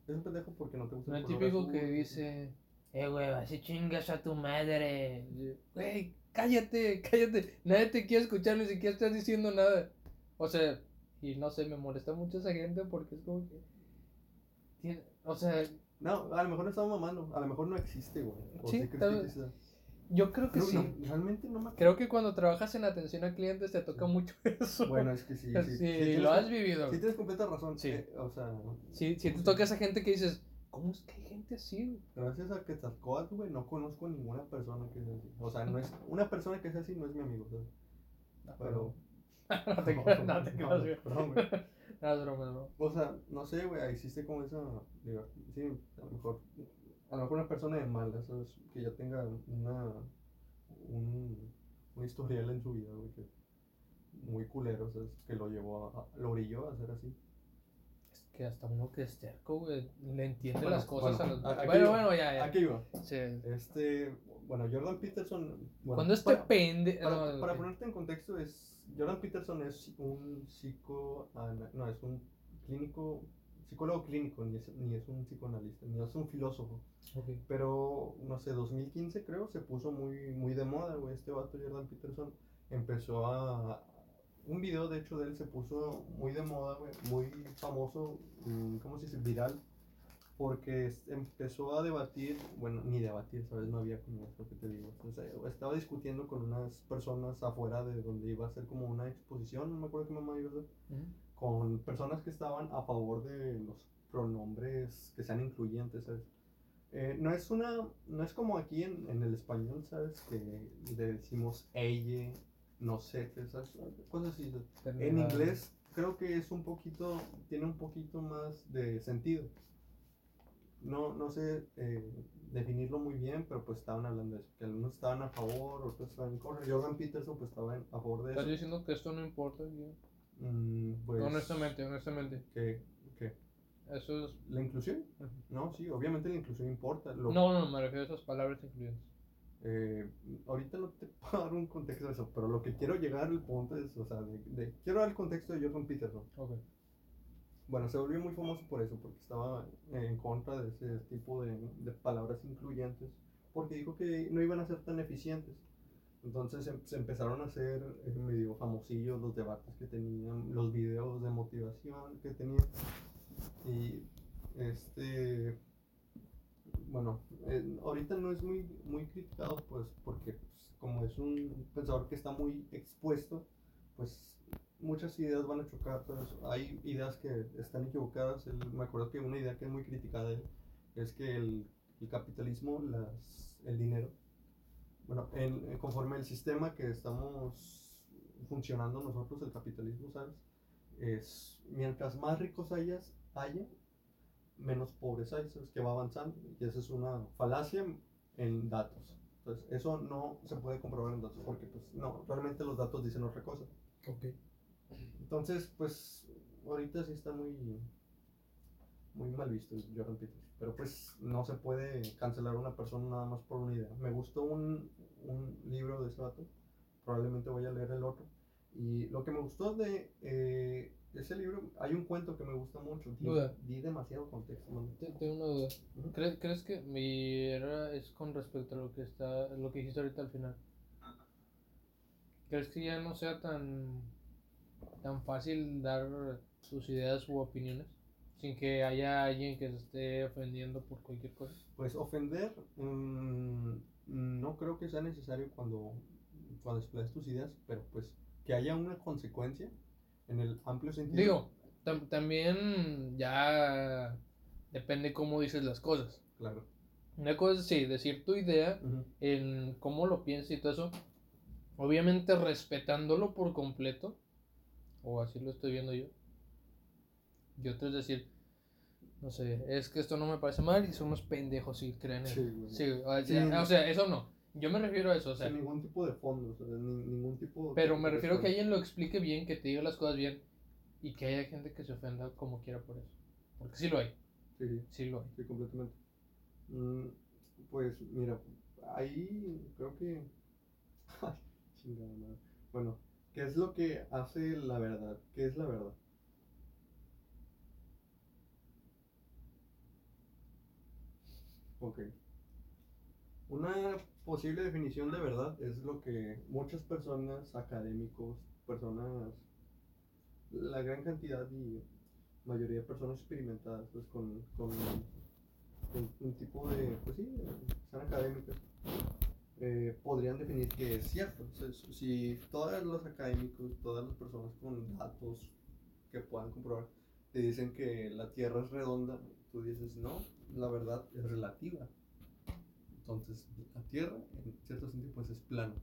Es un pendejo porque no te gusta No el típico azul, que dice, eh, güey, así chingas a tu madre. Güey, cállate, cállate. Nadie te quiere escuchar, ni siquiera estás diciendo nada. O sea, y no sé, me molesta mucho esa gente porque es como que. tiene- o sea, No, a lo mejor no estamos mamando. A lo mejor no existe, güey. O Sí, sí crees tal que vez. exista. yo creo que No, sí. no, realmente no me acuerdo. Creo que cuando trabajas en atención a clientes te toca mucho eso. Bueno, es que sí. sí, Sí, sí tienes lo has vivido. Sí, tienes completa razón. Sí. eh, o sea, Sí, sí te toca esa gente que dices, ¿cómo es que hay gente así? güey?" gracias a Quetzalcóatl, güey, no conozco ninguna persona que sea así. O sea, no es, una persona que sea así no es mi amigo, ¿sabes? Pero. no te creas, no te no, creas, güey. perdón, güey. No, es broma, es broma. O sea, no sé, güey, existe como esa. digo, sí, a lo mejor. A lo mejor una persona de malas, ¿sabes? Que ya tenga una. Un, un historial en su vida, güey, que. Muy culero, ¿sabes? Que lo llevó a. a- lo orilló a hacer así. Es que hasta uno que es terco, güey, le entiende Bueno, las cosas bueno, a los... a- Bueno, iba. bueno, ya, ya. Aquí iba. Sí. Este. Bueno, Jordan Peterson. Bueno, Cuando este para- pende... Para, no, para ponerte en contexto, es Jordan Peterson es un psico, no, es un clínico, psicólogo clínico, ni es, ni es un psicoanalista, ni es un filósofo. Pero, no sé, 2015 creo, se puso muy, muy de moda, güey, este vato Jordan Peterson empezó a... Un video, de hecho, de él se puso muy de moda, güey, muy famoso, mm, ¿cómo se dice? Viral, porque empezó a debatir, bueno, ni debatir, ¿sabes? No había como lo que te digo. O sea, estaba discutiendo con unas personas afuera de donde iba a ser como una exposición, no me acuerdo qué mamá iba a hacer, Ujú. con personas que estaban a favor de los pronombres que sean incluyentes, ¿sabes? Eh, no es una, no es como aquí en, en el español, ¿sabes? Que le decimos ella, no sé, ¿sabes? Cosas así. En inglés creo que es un poquito, tiene un poquito más de sentido. No, no sé eh, definirlo muy bien, pero pues estaban hablando de eso, que algunos estaban a favor, otros estaban en contra. Jordan Peterson pues estaba en- a favor de ¿Estás eso. diciendo que esto no importa? Mm, pues, honestamente, honestamente. que, que Eso es... ¿La inclusión? No, sí, obviamente la inclusión importa. Lo- No, no, me refiero a esas palabras incluidas. eh, ahorita no te puedo dar un contexto de eso, pero lo que quiero llegar al punto es, o sea, de, de- quiero dar el contexto de Jordan Peterson. Ok. Bueno, se volvió muy famoso por eso, porque estaba en contra de ese tipo de, de palabras incluyentes, porque dijo que no iban a ser tan eficientes. Entonces se empezaron a hacer eh, medio famosillos los debates que tenían, los videos de motivación que tenían. Y este, bueno, eh, ahorita no es muy, muy criticado, pues, porque pues, como es un pensador que está muy expuesto, pues muchas ideas van a chocar, hay ideas que están equivocadas. Él- me acuerdo que una idea que es muy criticada es que el, el capitalismo, las, el dinero, bueno, en, en- conforme el sistema que estamos funcionando nosotros, el capitalismo, ¿sabes? Es, mientras más ricos hayas, haya, menos pobres hay. Que va avanzando. Y esa es una falacia en datos. Entonces, eso no se puede comprobar en datos, porque pues no, realmente los datos dicen otra cosa. Ok. Entonces, pues, ahorita sí está muy, muy mal visto el Jordan Peters. Pero pues no se puede cancelar a una persona nada más por una idea. Me gustó un, un libro de ese vato, probablemente voy a leer el otro. Y lo que me gustó de eh, ese libro, hay un cuento que me gusta mucho. Di, Duda. di demasiado contexto. Te- Tengo una duda. ¿Crees, ¿Crees que mi era es con respecto a lo que está, lo que dijiste ahorita al final? ¿Crees que ya no sea tan, tan fácil dar sus ideas u opiniones sin que haya alguien que se esté ofendiendo por cualquier cosa? Pues ofender, mm, no creo que sea necesario cuando, cuando explayes tus ideas, pero pues que haya una consecuencia en el amplio sentido. Digo, tam- también ya depende cómo dices las cosas. Claro. Una cosa es sí, decir tu idea Ujú. en cómo lo piensas y todo eso, obviamente respetándolo por completo, o así lo estoy viendo yo. Y otro es decir, no sé, es que esto no me parece mal y son unos pendejos si creen en Sí, o sea, Sí. o sea, eso no. Yo me refiero a eso, o sea, Sin ningún tipo de fondo, o sea, ni- ningún tipo de- pero me refiero a que alguien lo explique bien, que te diga las cosas bien y que haya gente que se ofenda como quiera por eso. Porque sí lo hay, Sí, sí, sí lo hay. sí, completamente. Mm, pues mira, ahí creo que... Ay, chingada madre. Bueno, ¿qué es lo que hace la verdad? ¿Qué es la verdad? Ok. Una posible definición de verdad es lo que muchas personas, académicos, personas, la gran cantidad y mayoría de personas experimentadas, pues con, con un, un tipo de, pues sí, son académicas, eh, podrían definir que es cierto. O si todos los académicos, todas las personas con datos que puedan comprobar, te dicen que la Tierra es redonda, tú dices, no, la verdad es relativa. Entonces, la Tierra, en cierto sentido, pues es plana.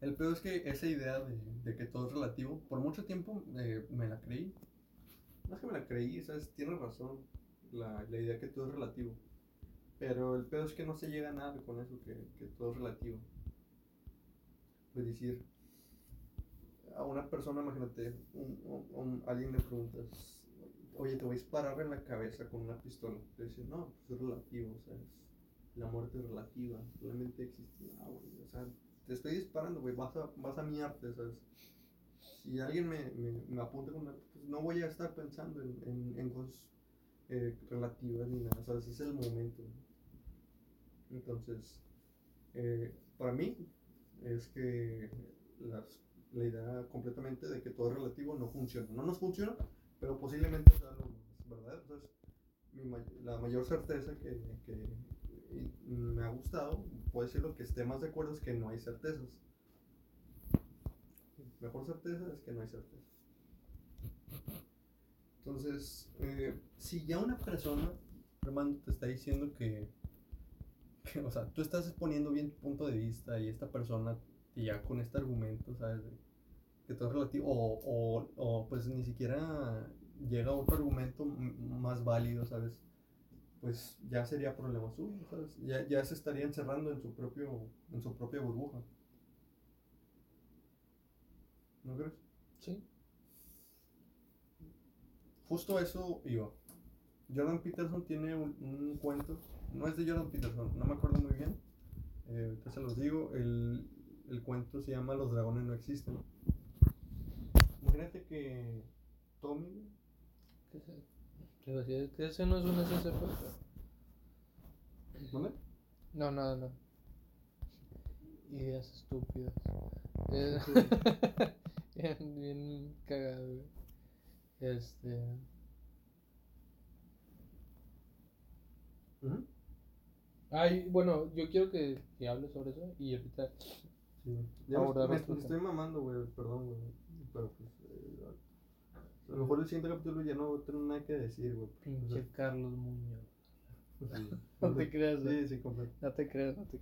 El peor es que esa idea de, que todo es relativo, por mucho tiempo eh, me la creí. Es que me la creí, ¿sabes? Tienes razón, la, la idea que todo es relativo. Pero el peor es que no se llega a nada con eso, que, que todo es relativo. Pues decir, a una persona, imagínate, un, un- alguien le preguntas, oye, te voy a disparar en la cabeza con una pistola. Te dice, no, pues es relativo, ¿sabes? La muerte es relativa, solamente existe. No, güey, o sea, te estoy disparando, güey, vas a, vas a miarte, ¿sabes? Si alguien me, me, me apunta con una, pues no voy a estar pensando en, en, en cosas eh, relativas ni nada, ¿sabes? Es el momento. Entonces, eh, para mí, es que las, la idea completamente de que todo es relativo no funciona. No nos funciona, pero posiblemente sea lo más verdadero. Entonces, mi la mayor certeza que, que me ha gustado, puede ser lo que esté más de acuerdo es que no hay certezas. Mejor certeza es que no hay certeza. Entonces, eh, si ya una persona, hermano, te está diciendo que, o sea, tú estás exponiendo bien tu punto de vista y esta persona, y ya con este argumento, ¿sabes? Que todo es relativo, o, o, o pues ni siquiera llega otro argumento más válido, ¿sabes? Pues ya sería problema suyo, ¿sabes? Ya, ya se estaría encerrando en su, propio, en su propia burbuja. ¿No crees? Sí. Justo eso iba. Jordan Peterson tiene un, un cuento, no es de Jordan Peterson, no me acuerdo muy bien, eh, ahorita se los digo, el, el cuento se llama Los dragones no existen. Imagínate que Tommy, ¿Qué es eso? ¿Que ese no es un SCP? ¿dónde? No, nada, no. Ideas estúpidas. Eh, bien, bien cagado, güey. Este. Ay, bueno, yo quiero que, que hables sobre eso y ahorita. Sí. Ya me, Abordar me- estoy mamando, güey, perdón, güey. Pero pues. eh, a lo mejor el siguiente capítulo ya no tengo nada que decir, güey. O Pinche sea, Carlos Muñoz. sí. No te creas, güey. Sí, sí, completo. No te creas, no te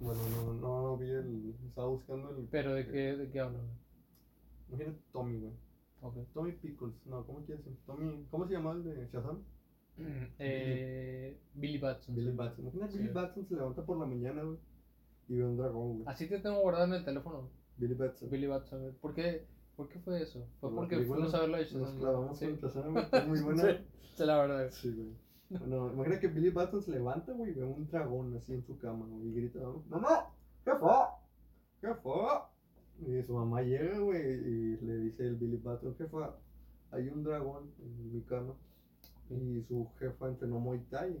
Bueno, no, no vi el. Estaba buscando el. Pero de qué, de qué hablo, güey? Imagínate Tommy, güey. Ok. Tommy Pickles. No, ¿cómo quieres decir? Tommy. ¿Cómo se llama el de Shazam? Eh, Billy Batson. Billy. Batson. Imagínate Sí. Billy Batson se levanta por la mañana, güey. Y ve un dragón, güey. Así te tengo guardado en el teléfono. Billy Batson. Billy Batson. güey. ¿Por qué, ¿Por qué fue eso? Fue Por la porque fuimos a verlo de Nos clavamos sí. con muy buena. Sí, sí, la verdad. Sí, güey. Bueno, imagina que Billy Batson se levanta, güey, y ve un dragón así en su cama, güey, y grita, ¡Mamá! ¿Qué fue? ¿Qué fue? Y su mamá llega, güey, y le dice el Billy Batson, ¿qué fue? Hay un dragón en mi cama. Y su jefa entrenó Muay Thai.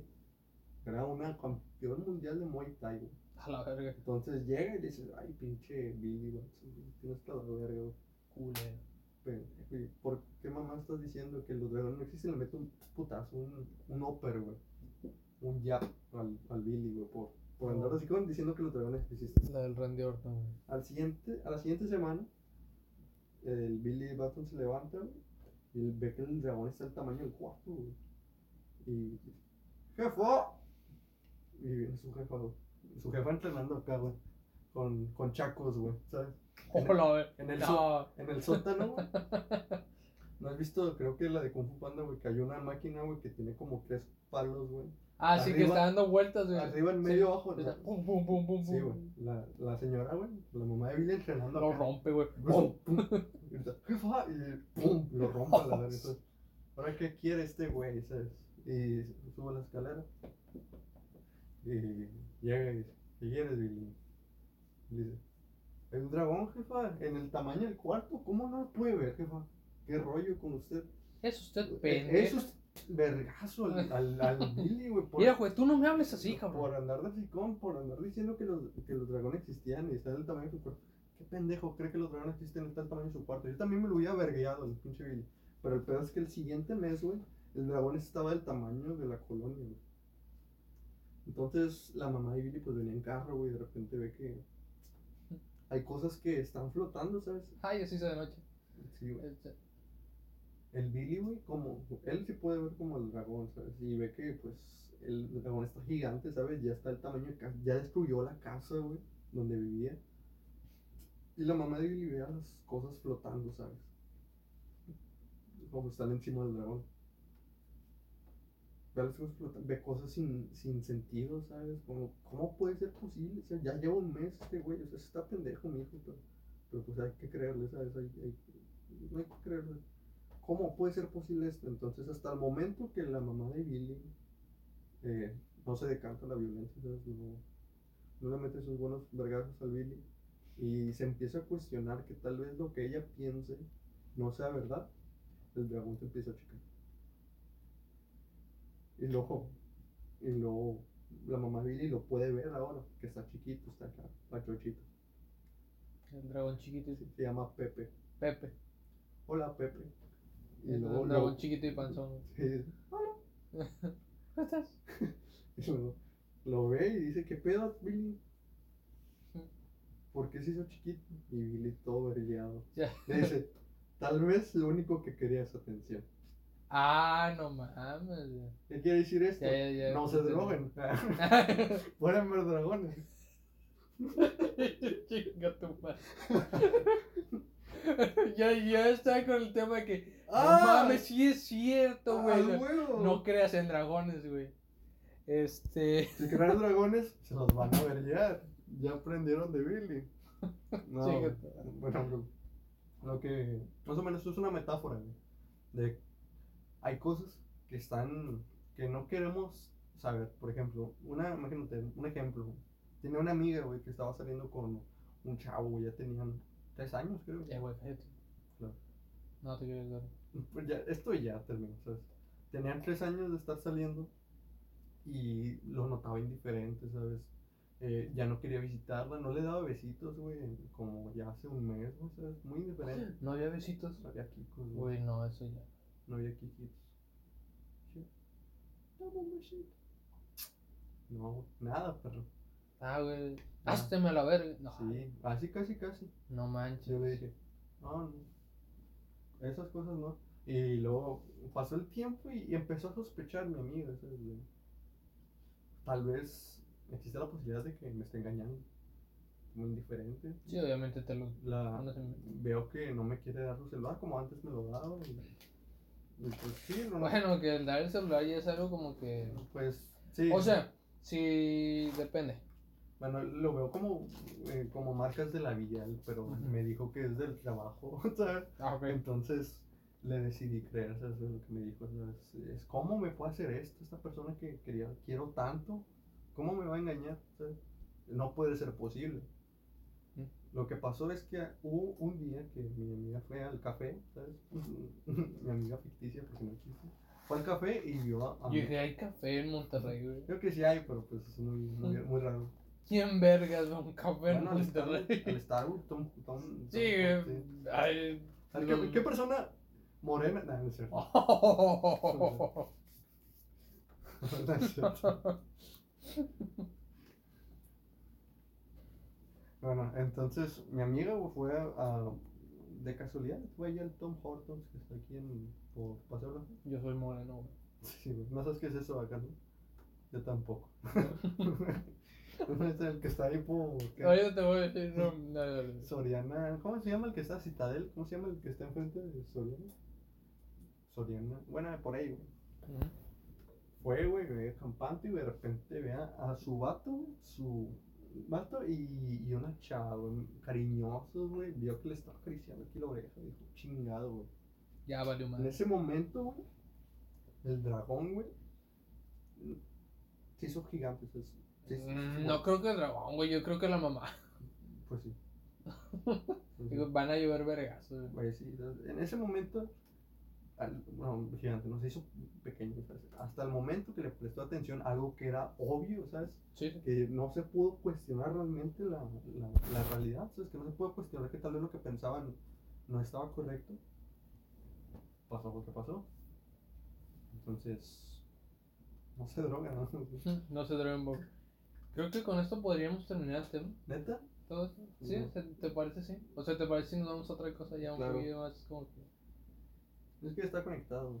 Era una campeón mundial de Muay Thai, güey. A la verga. Entonces llega y dice, ay, pinche Billy Batson, güey, tienes toda la verga, güey. Culero. Pendejo, ¿y ¿Por qué mamá estás diciendo que los dragones no existen? Le mete un putazo, un, un upper, güey. Un jab al, al Billy, güey, por, por andar así como diciendo que los dragones existen. La del Randy Orton, güey. Al siguiente, a la siguiente semana, el Billy Batson se levanta, güey, y ve que el dragón está del tamaño del cuarto, güey. Y ¡Jefa! Y viene su jefa, güey. Su jefa entrenando acá, güey. Con, con chacos, güey, ¿sabes? Hola. En el, No. so- en el sótano, güey. ¿No has visto? Creo que la de Kung Fu Panda, güey, hay una máquina, güey, que tiene como tres palos, güey. Ah, sí, que está dando vueltas, güey. Arriba, en Sí. medio, abajo. ¿no? Está Pum, pum, pum, pum, Sí, güey. La, la señora, güey, la mamá de Billy entrenando Lo acá. rompe, güey. Y grita, "Jefa", y pum, lo rompe la verga. Entonces, Ahora, ¿qué quiere este güey? ¿Sabes? Y sube la escalera. Y llega y dice, ¿qué quieres, Billy? Y dice, hay un dragón, jefa, en el tamaño del cuarto. ¿Cómo no lo puede ver, jefa? ¿Qué rollo con usted? Es usted Eh, pendejo. Eso es vergazo al, al, al Billy, güey. por- Mira, güey, tú no me hables así, por cabrón. andar de hocicón, por andar diciendo que los, que los dragones existían y están del tamaño de su cuarto. ¿Qué pendejo cree que los dragones existen en tal tamaño de su cuarto? Yo también me lo hubiera vergueado el pinche Billy. Pero el peor es que el siguiente mes, güey, el dragón estaba del tamaño de la colonia, güey. Entonces la mamá de Billy pues venía en carro, güey, y de repente ve que hay cosas que están flotando, ¿sabes? Ay, así se de noche. Sí, güey. El Billy, güey, como él sí puede ver como el dragón, ¿sabes? Y ve que pues el dragón está gigante, ¿sabes? Ya está el tamaño de casa, ya destruyó la casa, güey, donde vivía. Y la mamá de Billy ve a las cosas flotando, ¿sabes? Como están encima del dragón. Ve a las cosas flotando, ve cosas sin, sin sentido, ¿sabes? Como, ¿cómo puede ser posible? O sea, ya lleva un mes este güey, o sea, está pendejo, mi hijo, pero, pero pues hay que creerle, ¿sabes? Hay, hay- no hay que creerle. ¿Cómo puede ser posible esto? Entonces, hasta el momento que la mamá de Billy eh, no se decanta la violencia, ¿sabes? No, no le mete sus buenos vergazos al Billy y se empieza a cuestionar que tal vez lo que ella piense no sea verdad, el dragón se empieza a checar. Y luego, y luego la mamá Billy lo puede ver ahora, que está chiquito, está acá, pachochito. el dragón chiquito. y- Se llama Pepe. Pepe. Hola, Pepe. Y El luego, dragón chiquito y panzón. sí, dice, ¿Cómo estás? Y lo, lo ve y dice, ¿qué pedo, Billy? ¿Por qué se hizo chiquito? Y Billy todo. Ya. Le dice, tal vez lo único que quería es atención. Ah, no mames. ¿Qué quiere decir esto? No se droguen. Pueden ver dragones. Chinga tu madre. ya, ya está con el tema de que. ¡Ah! No mames, sí es cierto, güey. No creas en dragones, güey. Este. Si crean dragones, se los van a verguear. Ya aprendieron de Billy. No, madre. bueno, lo, lo que más o menos es una metáfora güey, de hay cosas que están que no queremos saber. Por ejemplo, una, imagínate, un ejemplo. Tenía una amiga, güey, que estaba saliendo con un chavo, güey, ya tenían tres años, creo. Ya, güey, cállate. Claro. No te quiero dar. Pues ya, esto ya terminó, ¿sabes? Tenían tres años de estar saliendo y lo notaba indiferente, ¿sabes? Eh, ya no quería visitarla, no le daba besitos, güey, como ya hace un mes, o sea, es muy indiferente. No había besitos. No había kikos, güey, no, eso ya. no había kikitos. No, nada, perro. Ah, güey. Ah. Házteme a la verga. No, Sí, así casi, casi. no manches. Yo le dije, no, no, esas cosas no. Y luego pasó el tiempo y, y empezó a sospechar mi amiga. Tal vez existe la posibilidad de que me esté engañando. Muy indiferente. Sí, obviamente te lo. La, no veo que no me quiere dar su celular como antes me lo daba. Y, y pues sí, no, Bueno, que el dar el celular ya es algo como que. pues sí. O sea, sí, depende. Bueno, lo veo como, eh, como marcas de la Vial, pero me dijo que es del trabajo, ¿sabes? Ah. Entonces le decidí creer, ¿sabes? Lo que me dijo, ¿sabes? Es cómo me puede hacer esto esta persona que quería, quiero tanto, ¿cómo me va a engañar? ¿sabes? No puede ser posible. Mm. Lo que pasó es que hubo un día que mi amiga fue al café, ¿sabes? mi amiga ficticia, porque no existe. Fue al café y vio a... Yo dije, hay café en Monterrey, güey. Creo que sí hay, pero pues es muy, muy, Mm. muy raro. ¿Quién vergas va a un café en Bueno, Monterrey? Al Starbucks, Tom, Tom, Tom- Sí, güey. Ay, ¿Qué, qué persona morena? No, no es cierto. No es cierto. Bueno, entonces mi amiga fue a, de casualidad, fue allá al Tom Hortons que está aquí en por Paseo Blanco. Yo soy moreno, güey. Sí, güey. No sabes qué es eso acá, ¿no? Yo tampoco. es el que está ahí por ¿qué? Ahorita te voy a decir, no, no, no, no. Soriana. ¿Cómo se llama el que está Citadel? ¿Cómo se llama el que está enfrente de Soriana? Soriana. Bueno, por ahí, güey. Ujú. Fue, güey, güey, campante y de repente vea a su vato, su vato y, y una chava, güey, cariñosos, güey, vio que le estaba acariciando aquí la oreja, dijo, chingado, güey. Ya valió En más. ese momento, güey, el dragón, güey, se hizo gigante, se hizo- se hizo- Mm, No creo que el dragón, güey. Yo creo que la mamá. Pues sí. Pues sí. Van a llover vergazos. Güey, sí, en ese momento, al, bueno, gigante, no se hizo pequeño, ¿sabes? Hasta el momento que le prestó atención a algo que era obvio, ¿sabes? Sí, sí. que no se pudo cuestionar realmente la, la, la realidad, ¿sabes? Que no se pudo cuestionar que tal vez lo que pensaban no estaba correcto. Pasó lo que pasó. Entonces, no se droga, ¿no? No se droguen, Bob. Creo que con esto podríamos terminar el tema. ¿Neta? ¿Todo esto? ¿Sí? ¿Se- ¿Te parece sí? O sea, ¿te parece si nos vamos a otra cosa ya un Claro. poquillo más como que... Es que está conectado.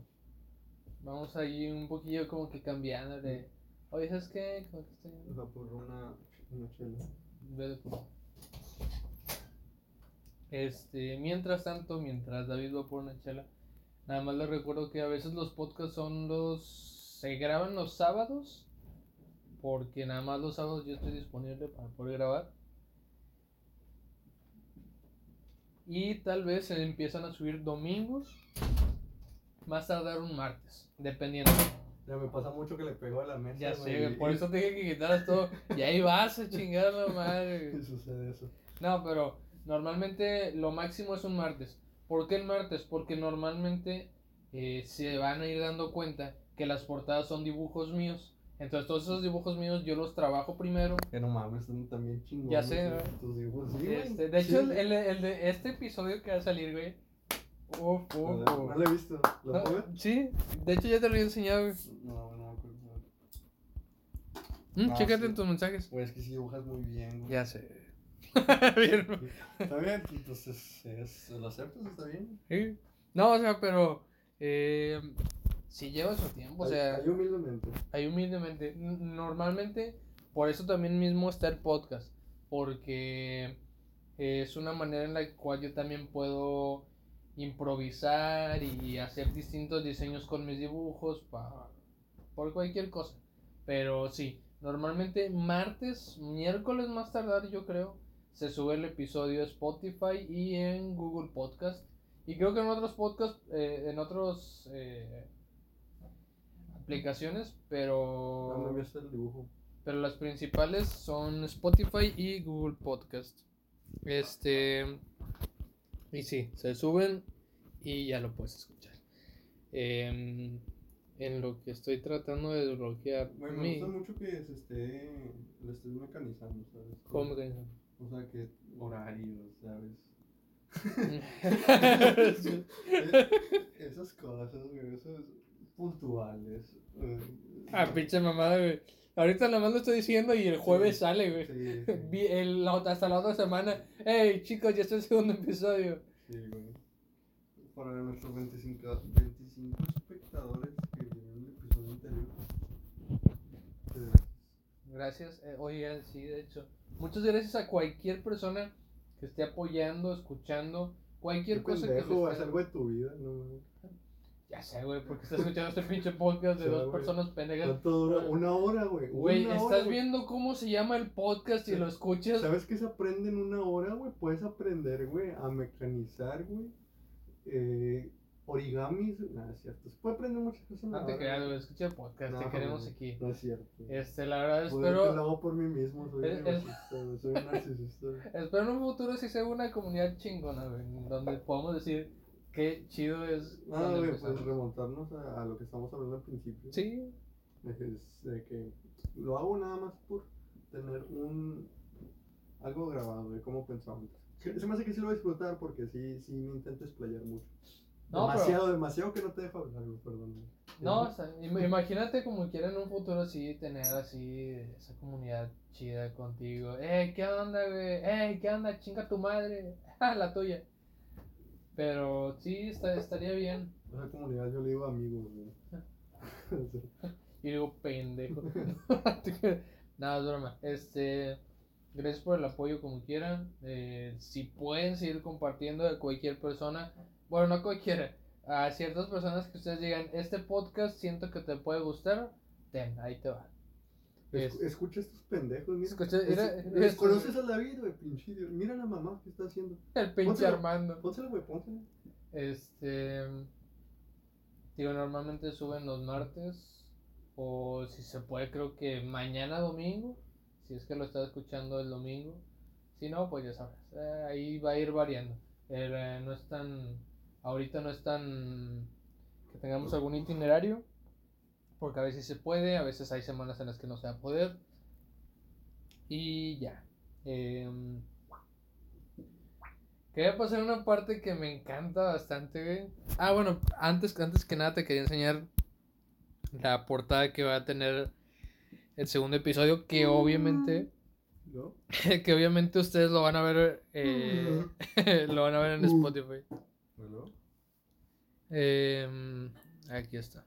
Vamos ahí un poquillo como que cambiando de... Oye, ¿sabes qué? Como que estoy... O sea, por una, una chela. Este, mientras tanto, mientras David va por una chela, nada más les recuerdo que a veces los podcasts son los. se graban los sábados, porque nada más los sábados yo estoy disponible para poder grabar. Y tal vez se empiezan a subir domingos, más tardar un martes, dependiendo. Ya me pasa mucho que le pegó a la mesa. Ya sé, por eso te dije que quitaras todo. Y ahí vas a chingar la madre. y sucede eso. No, pero normalmente lo máximo es un martes. ¿Por qué el martes? Porque normalmente eh, se van a ir dando cuenta que las portadas son dibujos míos. Entonces todos esos dibujos míos yo los trabajo primero. Que no mames, también chingones. Ya sé, ¿no? Tus dibujos. Sí, Este, de hecho, el, el- el de este episodio que va a salir, güey. Uf, uf, No, uf. no lo he visto. ¿Lo No, puedo ver? sí, de hecho ya te lo había enseñado, güey. No, no, no. no. Mm, Ah, chécate sí. en tus mensajes. Pues es que sí dibujas muy bien, güey. Ya sé. Bien. Está bien, entonces es, lo aceptas, está bien. Sí. No, o sea, pero eh, si lleva su tiempo, o sea... ahí humildemente. Ahí humildemente. Normalmente, por eso también mismo está el podcast. Porque es una manera en la cual yo también puedo improvisar y hacer distintos diseños con mis dibujos pa- por cualquier cosa. Pero sí, normalmente martes, miércoles más tardar yo creo, se sube el episodio a Spotify y en Google Podcast. Y creo que en otros podcasts, eh, en otros eh, aplicaciones, No me pero enviaste el dibujo. pero las principales son Spotify y Google Podcast. Este y sí, se suben y ya lo puedes escuchar. Em, en lo que estoy tratando de desbloquear Güey, me gusta mucho que se esté, lo estés mecanizando, ¿sabes? ¿Cómo no? O sea, que horarios, ¿sabes? Esas cosas, güey, esos puntuales. eh, Ah, pinche mamada, güey. Ahorita nada más lo estoy diciendo y el jueves Sí, sale, güey. Sí, sí, Vi- el- la hasta la otra semana. Hey, chicos, ya está el segundo episodio. sí, güey. Para nuestros 25, 25 espectadores que vieron el episodio anterior. Gracias. Eh, oigan, sí, de hecho. Muchas gracias a cualquier persona que esté apoyando, escuchando, cualquier Qué cosa pendejo, que esté- es algo de tu vida, no. Ya sé, güey, porque estás escuchando este pinche podcast de Sí, dos personas pendejas. ¿Cuánto dura? Una hora, güey. Güey, hora, estás viendo cómo se llama el podcast y Sí. lo escuchas. ¿Sabes qué se aprende en una hora, güey? Puedes aprender, güey, a mecanizar, güey. Eh, origamis. Nada, es cierto. Se puede aprender muchas cosas No te creas, güey. escucha el podcast, te queremos aquí. No es cierto. Este, la verdad, Güey, yo lo espero, hago por mí mismo, soy Es- un es- narcisista, güey, soy un narcisista. espero en un futuro sí sea una comunidad chingona, güey, donde podamos decir qué chido es. Ah, güey, pues remontarnos a, a lo que estamos hablando al principio. Sí, Es de que lo hago nada más por tener un algo grabado de cómo pensamos. Se se me hace que sí lo voy a disfrutar porque sí, sí me intento explayar mucho. No, pero- demasiado, demasiado que no te dejo hablar, perdón. no, o sea, im- imagínate como quiera en un futuro así tener así esa comunidad chida contigo. Eh, ¿qué onda, güey? Eh, ¿qué onda? Chinga tu madre. La tuya. Pero sí, está, estaría bien. A esa comunidad yo le digo amigos, güey. Y digo, pendejo. Nada, es broma. Este, gracias por el apoyo como quieran. Eh, si pueden seguir compartiendo de cualquier persona, bueno, no cualquiera, a ciertas personas que ustedes digan, este podcast siento que te puede gustar, ten, ahí te va. Es- Es- escucha estos pendejos, mira. Escucha, Es- mira, es- mira, ¿Conoces a David, güey? Pinche idiota. Mira a la mamá que está haciendo. El pinche Pónselo. Armando. Pónsela, güey, pónsela. Este, digo, normalmente suben los martes. O si se puede, creo que mañana domingo. Si es que lo estás escuchando el domingo. Si no, pues ya sabes. eh, ahí va a ir variando. Eh, no es tan. Ahorita no es tan. Que tengamos algún itinerario. Porque a veces se puede, a veces hay semanas en las que no se va a poder. Y ya. Em, Quería pasar una parte que me encanta bastante, güey. Ah, bueno, antes, antes que nada te quería enseñar la portada que va a tener el segundo episodio, que obviamente, ¿No? que obviamente ustedes lo van a ver, eh, lo van a ver en Spotify. ¿No? Em, aquí está.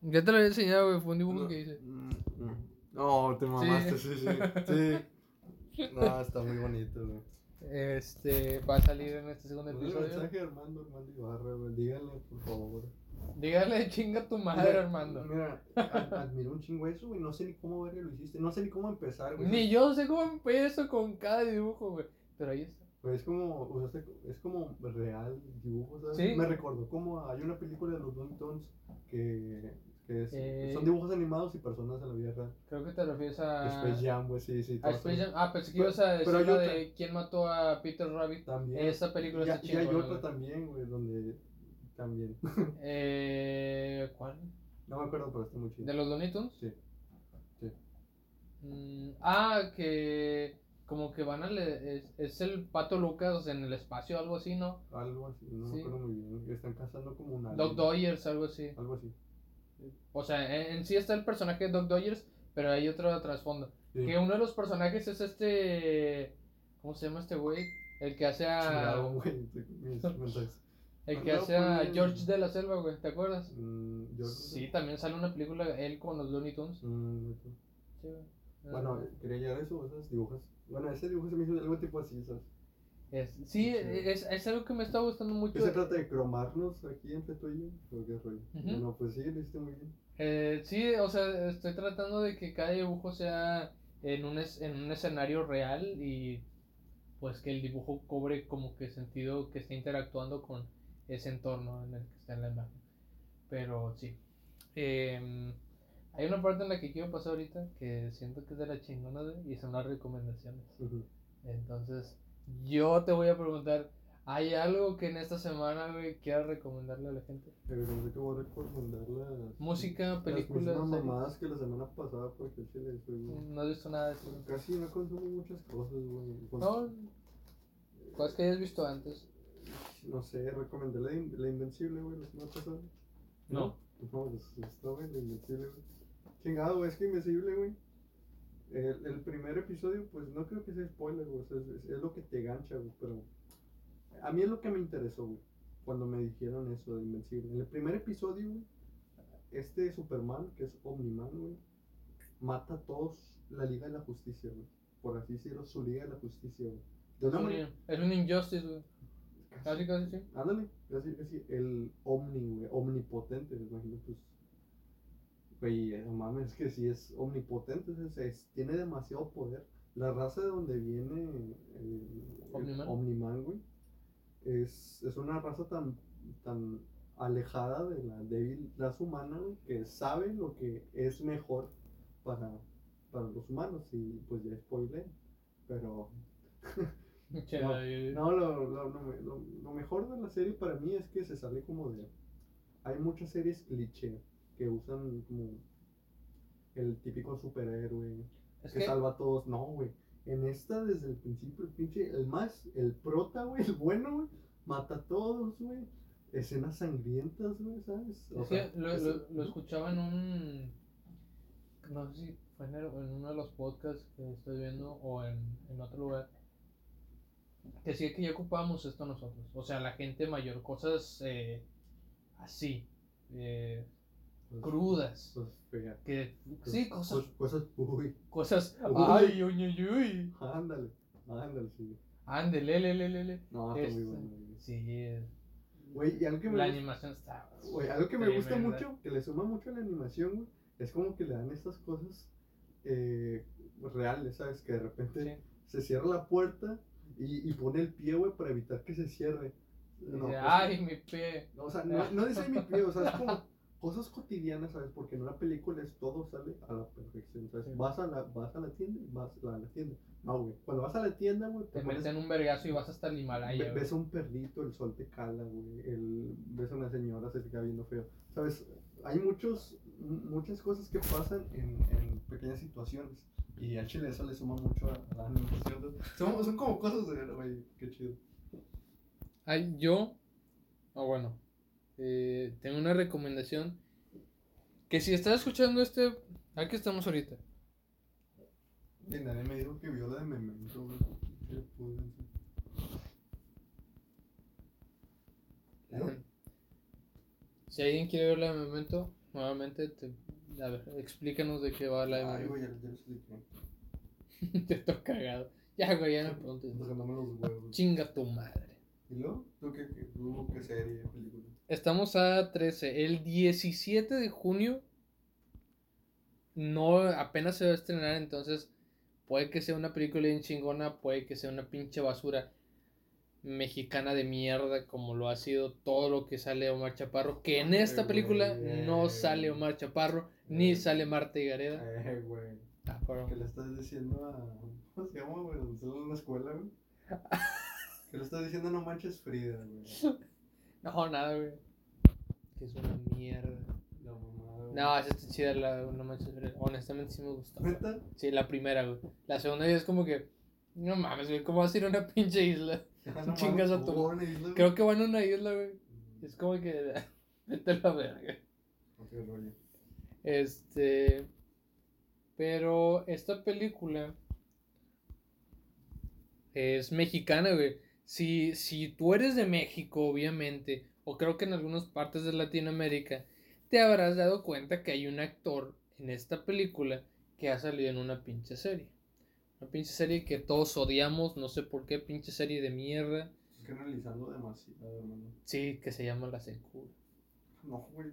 Ya te lo había enseñado, güey, fue un dibujo que hice. Mm, mm. No, te mamaste, sí, sí. Sí. No, está muy bonito, güey. Este, va a salir en este segundo episodio. mensaje a Armando, Armando Ibarra, güey. Díganle, por favor. Dígale chinga tu madre, Mira, Armando. Mira, admiro un chingo eso, güey. No sé ni cómo verga lo hiciste. No sé ni cómo empezar, güey. Ni yo sé cómo empiezo con cada dibujo, güey. Pero ahí está. Pues es como, usaste, es como real dibujo, ¿sabes? Sí. Me recordó como hay una película de los Looney Tunes que, que es- Eh. son dibujos animados y personas en la vida real. Creo que te refieres a. Space Jam, güey, sí, sí. a Space. Jam. Ah, pensé que ibas a decir la de quién mató a Peter Rabbit. También. Esa película Y, está y hay chingona. otra también, güey, donde también. Eh, ¿Cuál? no me acuerdo, pero está muy chido. ¿De los Looney Tunes? Sí. Sí. Mm, ah, que. Como que van a. le- es, es el pato Lucas en el espacio, algo así, ¿no? Algo así, no Sí. me acuerdo muy bien. Están cazando como un alien. Doc Dodgers, algo así. Algo así. O sea, en, en sí está el personaje de Doc Dodgers, pero hay otro trasfondo. Sí. Que uno de los personajes es este. ¿Cómo se llama este güey? El que hace a. El que Andaba hace a George de la Selva, güey, ¿te acuerdas? Mm, Sí, también sale una película él con los Looney Tunes. Mm, Sí. Bueno, Ah, quería llegar a eso, esos dibujos. Bueno, ese dibujo se me hizo algo tipo así, ¿sabes? Es, sí, Sí. es, es algo que me está gustando mucho. ¿Qué se trata de cromarnos aquí entre tú y yo? ¿O qué rollo? Ujú. Bueno, pues sí, lo hiciste muy bien. Eh, sí, o sea, estoy tratando de que cada dibujo sea en un, es- en un escenario real y pues que el dibujo cobre como que sentido que esté interactuando con ese entorno en el que está en la imagen. Pero sí. Em, hay una parte en la que quiero pasar ahorita que siento que es de la chingona güey, y son las recomendaciones. Ujú. Entonces, yo te voy a preguntar, ¿Hay algo que en esta semana, güey, quieras recomendarle a la gente? Pero no sé qué voy a recomendar las. Música, Las películas. mismas series. mamadas que la semana pasada, porque el chile soy. No has visto nada de eso. Casi no consumo muchas cosas, güey. No, cosas que hayas visto antes. No sé, recomendé la, In- la Invencible, güey, la semana pasada. No. No, pues esto, güey, la Invencible, güey. Chingado, güey, es que Invencible, güey. El, el primer episodio, pues no creo que sea spoiler, güey. o sea, es, es- lo que te gancha, güey. Pero a mí es lo que me interesó, güey. Cuando me dijeron eso de Invencible. En el primer episodio, güey, este Superman, que es Omniman, güey, mata a todos la Liga de la Justicia, güey. Por así decirlo, su Liga de la Justicia, güey. De Es un, es un Injustice, güey. Casi, casi, sí. Ándale, así, así, el omni, güey, omnipotente, me imagino, pues. Güey, eh, no mames, es que si es omnipotente, sea, es- tiene demasiado poder. La raza de donde viene el, el Omniman. Omniman, güey, es, es una raza tan, tan alejada de la débil raza humana, güey, que sabe lo que es mejor para, para los humanos, y pues ya spoilé, pero No, eh, no, lo, lo, lo- lo mejor de la serie para mí es que se sale como de... Hay muchas series cliché que usan como el típico superhéroe Es que, que, salva a todos. No, güey. En esta, desde el principio, el pinche, el más, el prota, güey, el bueno, güey, mata a todos, güey. Escenas sangrientas, güey, ¿sabes? O es sea, que lo, es- lo, lo escuchaba en un. No sé si fue en, el- en uno de los podcasts que estoy viendo o en, en otro lugar. Que decía que ya ocupábamos esto nosotros. O sea, la gente mayor, cosas eh, así, eh, pues, crudas. Cosas feas. Que, sí, cosas. Cos- Cosas, uy, Cosas. Uy. Ay, uy, uy, uy. ándale, ándale, sí. Ande, le, le, le, le, le. No, está muy bueno. güey. Sí, Güey, y algo que me la gusta- animación está. Güey, algo que me gusta mucho, que le suma mucho a la animación, güey, es como que le dan estas cosas eh, reales, ¿sabes? Que de repente Sí. se cierra la puerta y, y pone el pie, güey, para evitar que se cierre. No, Dice, Ay, mi pie. no, o sea, no, no dice mi pie, o sea, es como cosas cotidianas, ¿sabes? Porque en una película es todo sale a la perfección, ¿sabes? Sí. Vas, a la, vas a la tienda y vas a la tienda. No, güey, cuando vas a la tienda, güey, Te te meten un vergazo y vas hasta el Himalaya. Ves a un perrito, el sol te cala, güey. El, ves a una señora, se te queda viendo feo. ¿Sabes? Hay muchos, mu- muchas cosas que pasan en, en pequeñas situaciones. Y al chile eso le suma mucho a, la animación. Son, son como cosas de, güey, qué chido. Ay, yo, ah bueno, eh, tengo una recomendación. Que si estás escuchando este, aquí estamos ahorita. Y nadie me dijo que vio la de Memento. Si alguien quiere ver la de Memento, nuevamente, te, a ver, explícanos de qué va la de Ay, Memento. güey, ya, ya lo expliqué. te estoy cagado. Ya, güey, ya no preguntes. Chinga tu madre. ¿Y luego? ¿Tú qué, qué, tú qué serie, película? Estamos a 13. El 17 de junio no apenas se va a estrenar, entonces puede que sea una película bien chingona, puede que sea una pinche basura mexicana de mierda como lo ha sido todo lo que sale Omar Chaparro, que en esta película no sale Omar Chaparro ni sale Marta Higareda. Eh, güey. Ah, pero- ¿Qué le estás diciendo a. ¿Cómo se llama, güey? En la escuela, güey. ¿Qué le estás diciendo? No manches Frida, güey. No, nada, güey. Que es una mierda. La mamada. güey. No, esa está chida, la, no manches, honestamente sí me gustó. ¿Neta? Sí, la primera, güey. La segunda ya es como que. No mames, güey, ¿cómo vas a ir a una pinche isla? No Chingas a tu-. Creo que van a una isla, güey. Es como que. Vete a la verga. Ok, rollo. Este. Pero esta película. Es mexicana, güey. Si, si tú eres de México, obviamente, o creo que en algunas partes de Latinoamérica, te habrás dado cuenta que hay un actor en esta película que ha salido en una pinche serie. Una pinche serie que todos odiamos, no sé por qué, pinche serie de mierda. Es que analizando demasiado, hermano. Sí, que se llama La Secu. No, güey.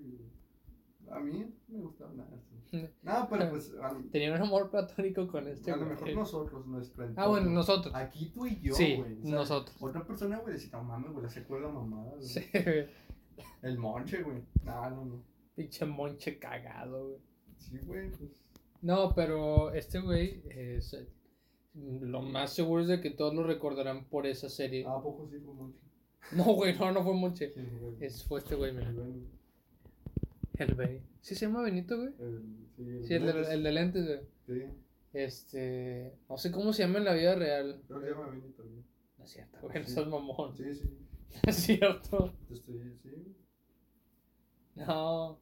A mí me gustaba nada. sí. No, pero pues. A, Tenía un amor platónico con este a lo güey. mejor nosotros, nuestra Ah, bueno, nosotros. Aquí tú y yo, Sí, güey. ¿sabes? nosotros. Otra persona, güey, decía, no mames, güey, se acuerda mamada. güey. Sí, güey. El monche, güey. No, no, no. Pinche monche cagado, güey. Sí, güey, pues. No, pero este güey es. eh, Lo más seguro es de que todos lo recordarán por esa serie. ¿A poco sí fue monche? No, güey, no, no fue Monche. Sí, güey. Es, fue este güey, mira. El Ben- El Bey. ¿Sí se llama Benito, güey? el- sí, Sí, el de, lentes. el de lentes, güey. Sí, Este. No sé cómo se llama en la vida real. creo que se llama Benito. güey. No es cierto, güey, no Sí. seas mamón. Sí, sí. No es cierto. Estoy, sí. No.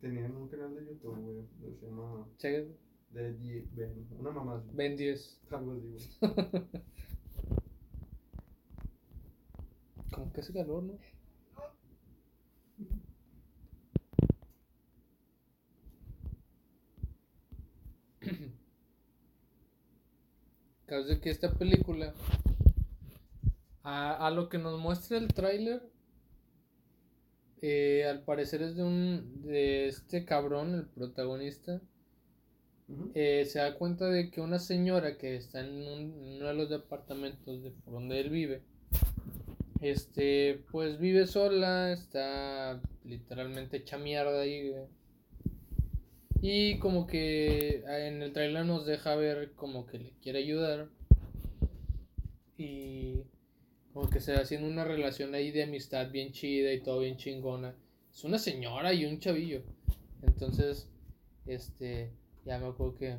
Tenían un canal de YouTube, güey. Se llama Cheque. The Die- Ben. Una mamá. Ben 10. Algo así, güey. Como que hace calor, ¿no? Causa que esta película, a, a lo que nos muestra el tráiler, eh, al parecer es de un de este cabrón, el protagonista, eh, se da cuenta de que una señora que está en, un- en uno de los departamentos de por donde él vive, este, pues vive sola, está literalmente hecha mierda ahí, güey. Y como que ah, en el trailer nos deja ver como que le quiere ayudar. Y como que se va haciendo una relación ahí de amistad bien chida y todo bien chingona. Es una señora y un chavillo. Entonces, este, ya me acuerdo que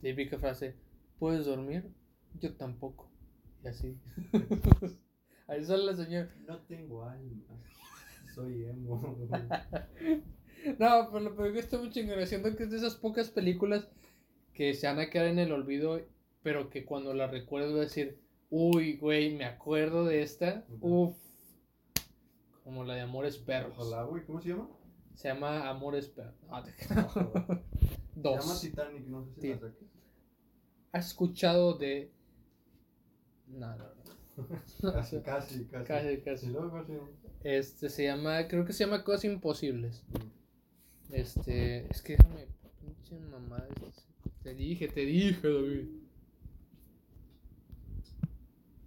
típica frase, ¿puedes dormir? Yo tampoco. Y así. Ahí sale la señora. No tengo alma. Soy emo. No, pero lo peor que está muy chingón. Siento que es de esas pocas películas que se van a quedar en el olvido, pero que cuando la recuerdo voy a decir, uy, güey, me acuerdo de esta. Ujú. Uf. Como la de Amores Perros. Ojalá, güey. ¿Cómo se llama? Se llama Amores Perros. Ah, te- Se llama Dos. Titanic, no sé si la saques. ¿Has escuchado de.? No, no, no. Casi, casi, casi. Casi. Este se llama, creo que se llama Cosas Imposibles. Mm. Este, es que déjame, pinche mamá. Te dije, te dije, David.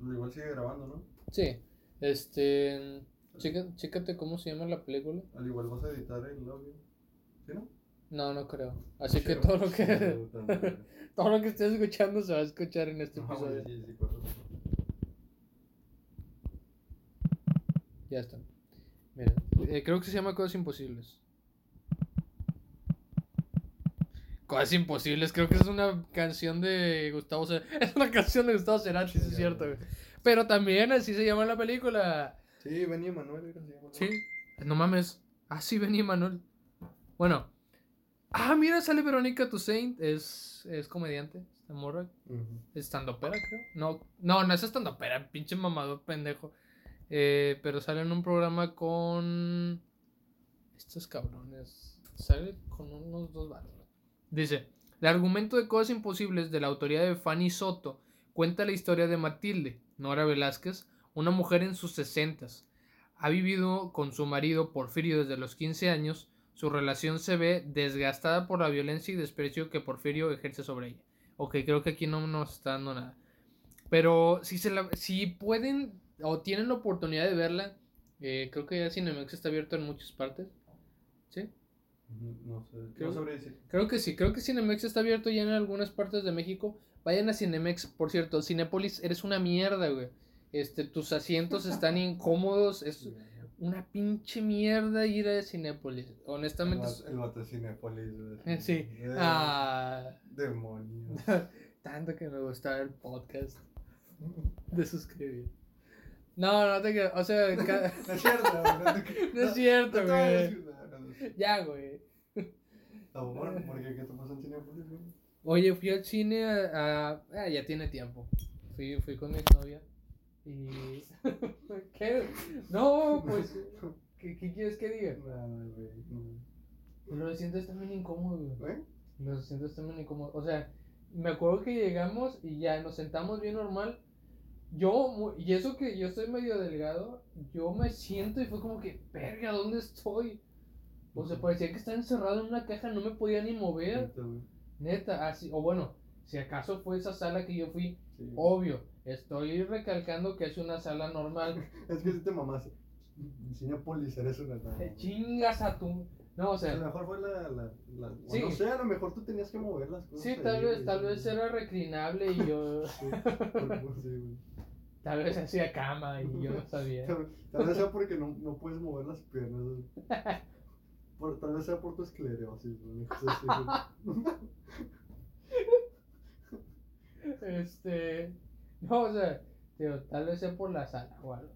Igual sigue grabando, ¿no? Sí, este, checa, chécate cómo se llama la película. Al igual vas a editar el audio. ¿Sí, no? No, no creo. Así que todo lo que, todo lo que estés escuchando se va a escuchar en este güey, episodio. sí, sí, correcto. Ya está. Mira, eh, creo que se llama Cosas Imposibles. Cosas Imposibles, creo que es una canción de Gustavo Cerati. Es una canción de Gustavo Cerati, sí, es cierto, güey. Pero también así se llama la película. Sí, venía Manuel. Sí. No mames. Ah, sí, venía Manuel. Bueno. Ah, mira, sale Verónica Toussaint. Es, es comediante. Esta morra. Ujú. Estandopera, creo. No, no, no es estandopera, pinche mamador pendejo. Eh, pero sale en un programa con. Estos cabrones. Sale con unos dos vatos. Dice: El argumento de Cosas Imposibles de la autoría de Fanny Soto cuenta la historia de Matilde, Nora Velázquez, una mujer en sus sesentas. Ha vivido con su marido Porfirio desde los 15 años. Su relación se ve desgastada por la violencia y desprecio que Porfirio ejerce sobre ella. Ok, creo que aquí no nos está dando nada. Pero si, se la, si pueden o tienen la oportunidad de verla, eh, creo que ya Cinemex está abierto en muchas partes. ¿Sí? No sé. Creo- No sabré decir. Creo que sí, creo que Cinemex está abierto ya en algunas partes de México. Vayan a Cinemex, por cierto, Cinépolis, eres una mierda, güey. Este, tus asientos están incómodos, es una pinche mierda ir a Cinépolis. Honestamente, El vato- de Cinépolis, güey. sí. Eh, Ah, Demonios. tanto que me gustaba el podcast de suscribir. No, no te creo, o sea, No es cierto, no te- No es cierto, güey. ya, güey. Bueno, ¿por qué? ¿Qué te pasó en Cinépolis, güey? Oye, fui al cine a, a- ah, ya tiene tiempo. Fui, fui con mi novia y ¿qué? No, pues ¿qué, qué quieres que diga? Güey. no. Los asientos están bien incómodos, güey. ¿Eh? Los asientos están bien incómodos. O sea, me acuerdo que llegamos y ya nos sentamos bien normal. Yo, y eso que yo estoy medio delgado, yo me siento y fue como que, verga, ¿dónde estoy? O sea, parecía que estaba encerrado en una caja, no me podía ni mover. Neta, güey. Neta, así, o bueno, si acaso fue esa sala que yo fui, Sí. obvio, estoy recalcando que es una sala normal. Es que si te mamás. Cinépolis eres una nada. Eh, chingas a tu. No, o A lo sea, mejor fue la. la, la Sí. No sé, a lo mejor tú tenías que mover las cosas. sí, ahí, tal vez, tal vez era reclinable y yo. Sí. Tal vez hacía cama y yo no sabía. Tal, tal vez sea porque no, no puedes mover las piernas. Por- tal vez sea por tu esclerosis. así, güey. Este. No, o sea, tal vez sea por la sala o algo.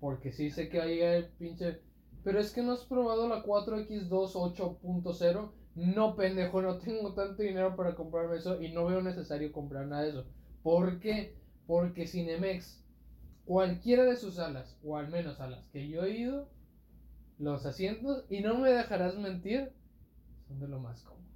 Porque sí sé que va a llegar el pinche. Pero es que no has probado la 4X2 8.0. No, pendejo, no tengo tanto dinero para comprarme eso y no veo necesario comprar nada de eso. ¿Por qué? Porque Cinemex, cualquiera de sus salas, o al menos a que yo he ido, los asientos, y no me dejarás mentir, son de lo más cómodo.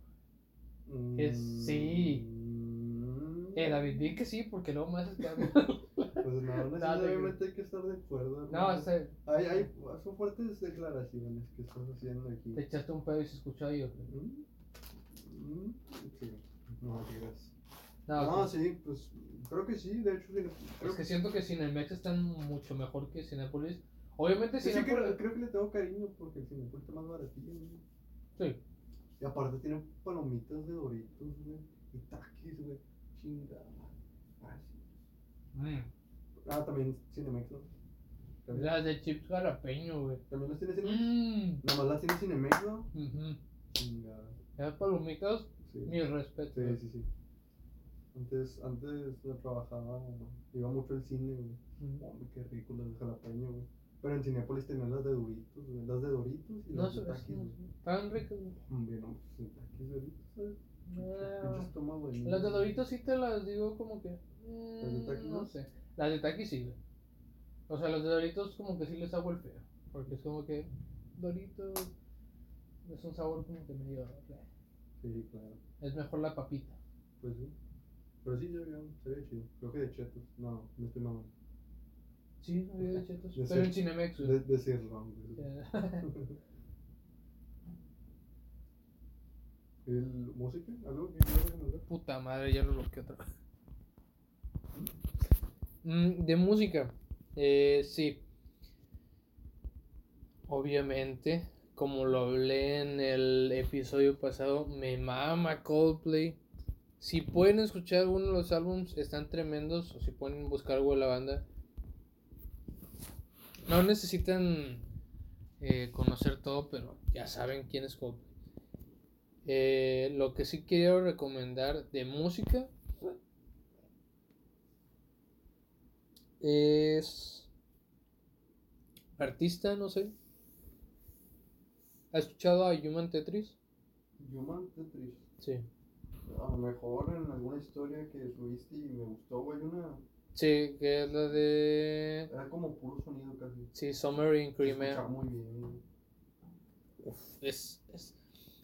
Es- sí. Mm. Eh, David, di que sí, porque luego me haces. Pues no, necesariamente hay que estar de acuerdo. No, hermano. este, Hay, hay, son fuertes declaraciones que estás haciendo aquí. te echaste un pedo y se escuchó ahí, ¿o qué? Mm, mm, Sí, no digas. No, No, ok. sí, pues creo que sí, de hecho, creo Es que siento que Cinemex están mucho mejor que Cinepolis. Obviamente Sí, creo, creo que le tengo cariño porque el Cinepolis está más baratillo, güey. Sí. Y aparte tiene palomitas de Doritos, güey. Y taquis, güey. Chingada. Ah, sí. Mm. Ah, también Cinemex, ¿no? También, Las de chips jalapeño, güey. ¿también las tiene Cinemex. Mmm. Nada más las tiene Cinemex, ¿no? Ujú. Chingada. Esas palomitas, Sí. mi respeto. Sí, sí, sí. Antes, antes yo trabajaba, iba mucho al cine, güey. Mm. Hombre, qué rico las de jalapeño, güey. Pero en Cinepolis tenían las de Doritos, güey. Las de Doritos y No, las de no güey. Estaban ricas, güey. No, pues en taquis Doritos, ¿sabes? Ah, niño. Las de Doritos sí te las digo como que. mm, ¿Las de Takis no sé. Las de Takis sí, güey. O sea, las de Doritos como que sí les hago el feo. Porque es como que. Doritos. Es un sabor como que medio. Sí, claro. Es mejor la papita. Pues sí. Pero sí, se veía, se veía chido. Creo que de chetos. No, no estoy mamando. Sí, había de chetos. De Pero en Cinemex, güey. De, de sirloin, güey. Ya. ¿El música? ¿Algo que quieras recomendar? Puta madre, ya lo bloqueé otra vez. Mm, de música, eh, sí. Obviamente, como lo hablé en el episodio pasado, me mama Coldplay. Si pueden escuchar alguno de los álbums, están tremendos. O si pueden buscar algo de la banda. No necesitan eh, conocer todo, pero ya saben quién es Coldplay. Eh, lo que sí quiero recomendar de música es artista, no sé. ¿Has escuchado a Human Tetris? Human Tetris. Sí. A lo mejor en alguna historia que subiste y me gustó, güey, una... Sí, que es la de. Era como puro sonido casi. Sí, Summer in Crimea. muy bien. Uf, es, es-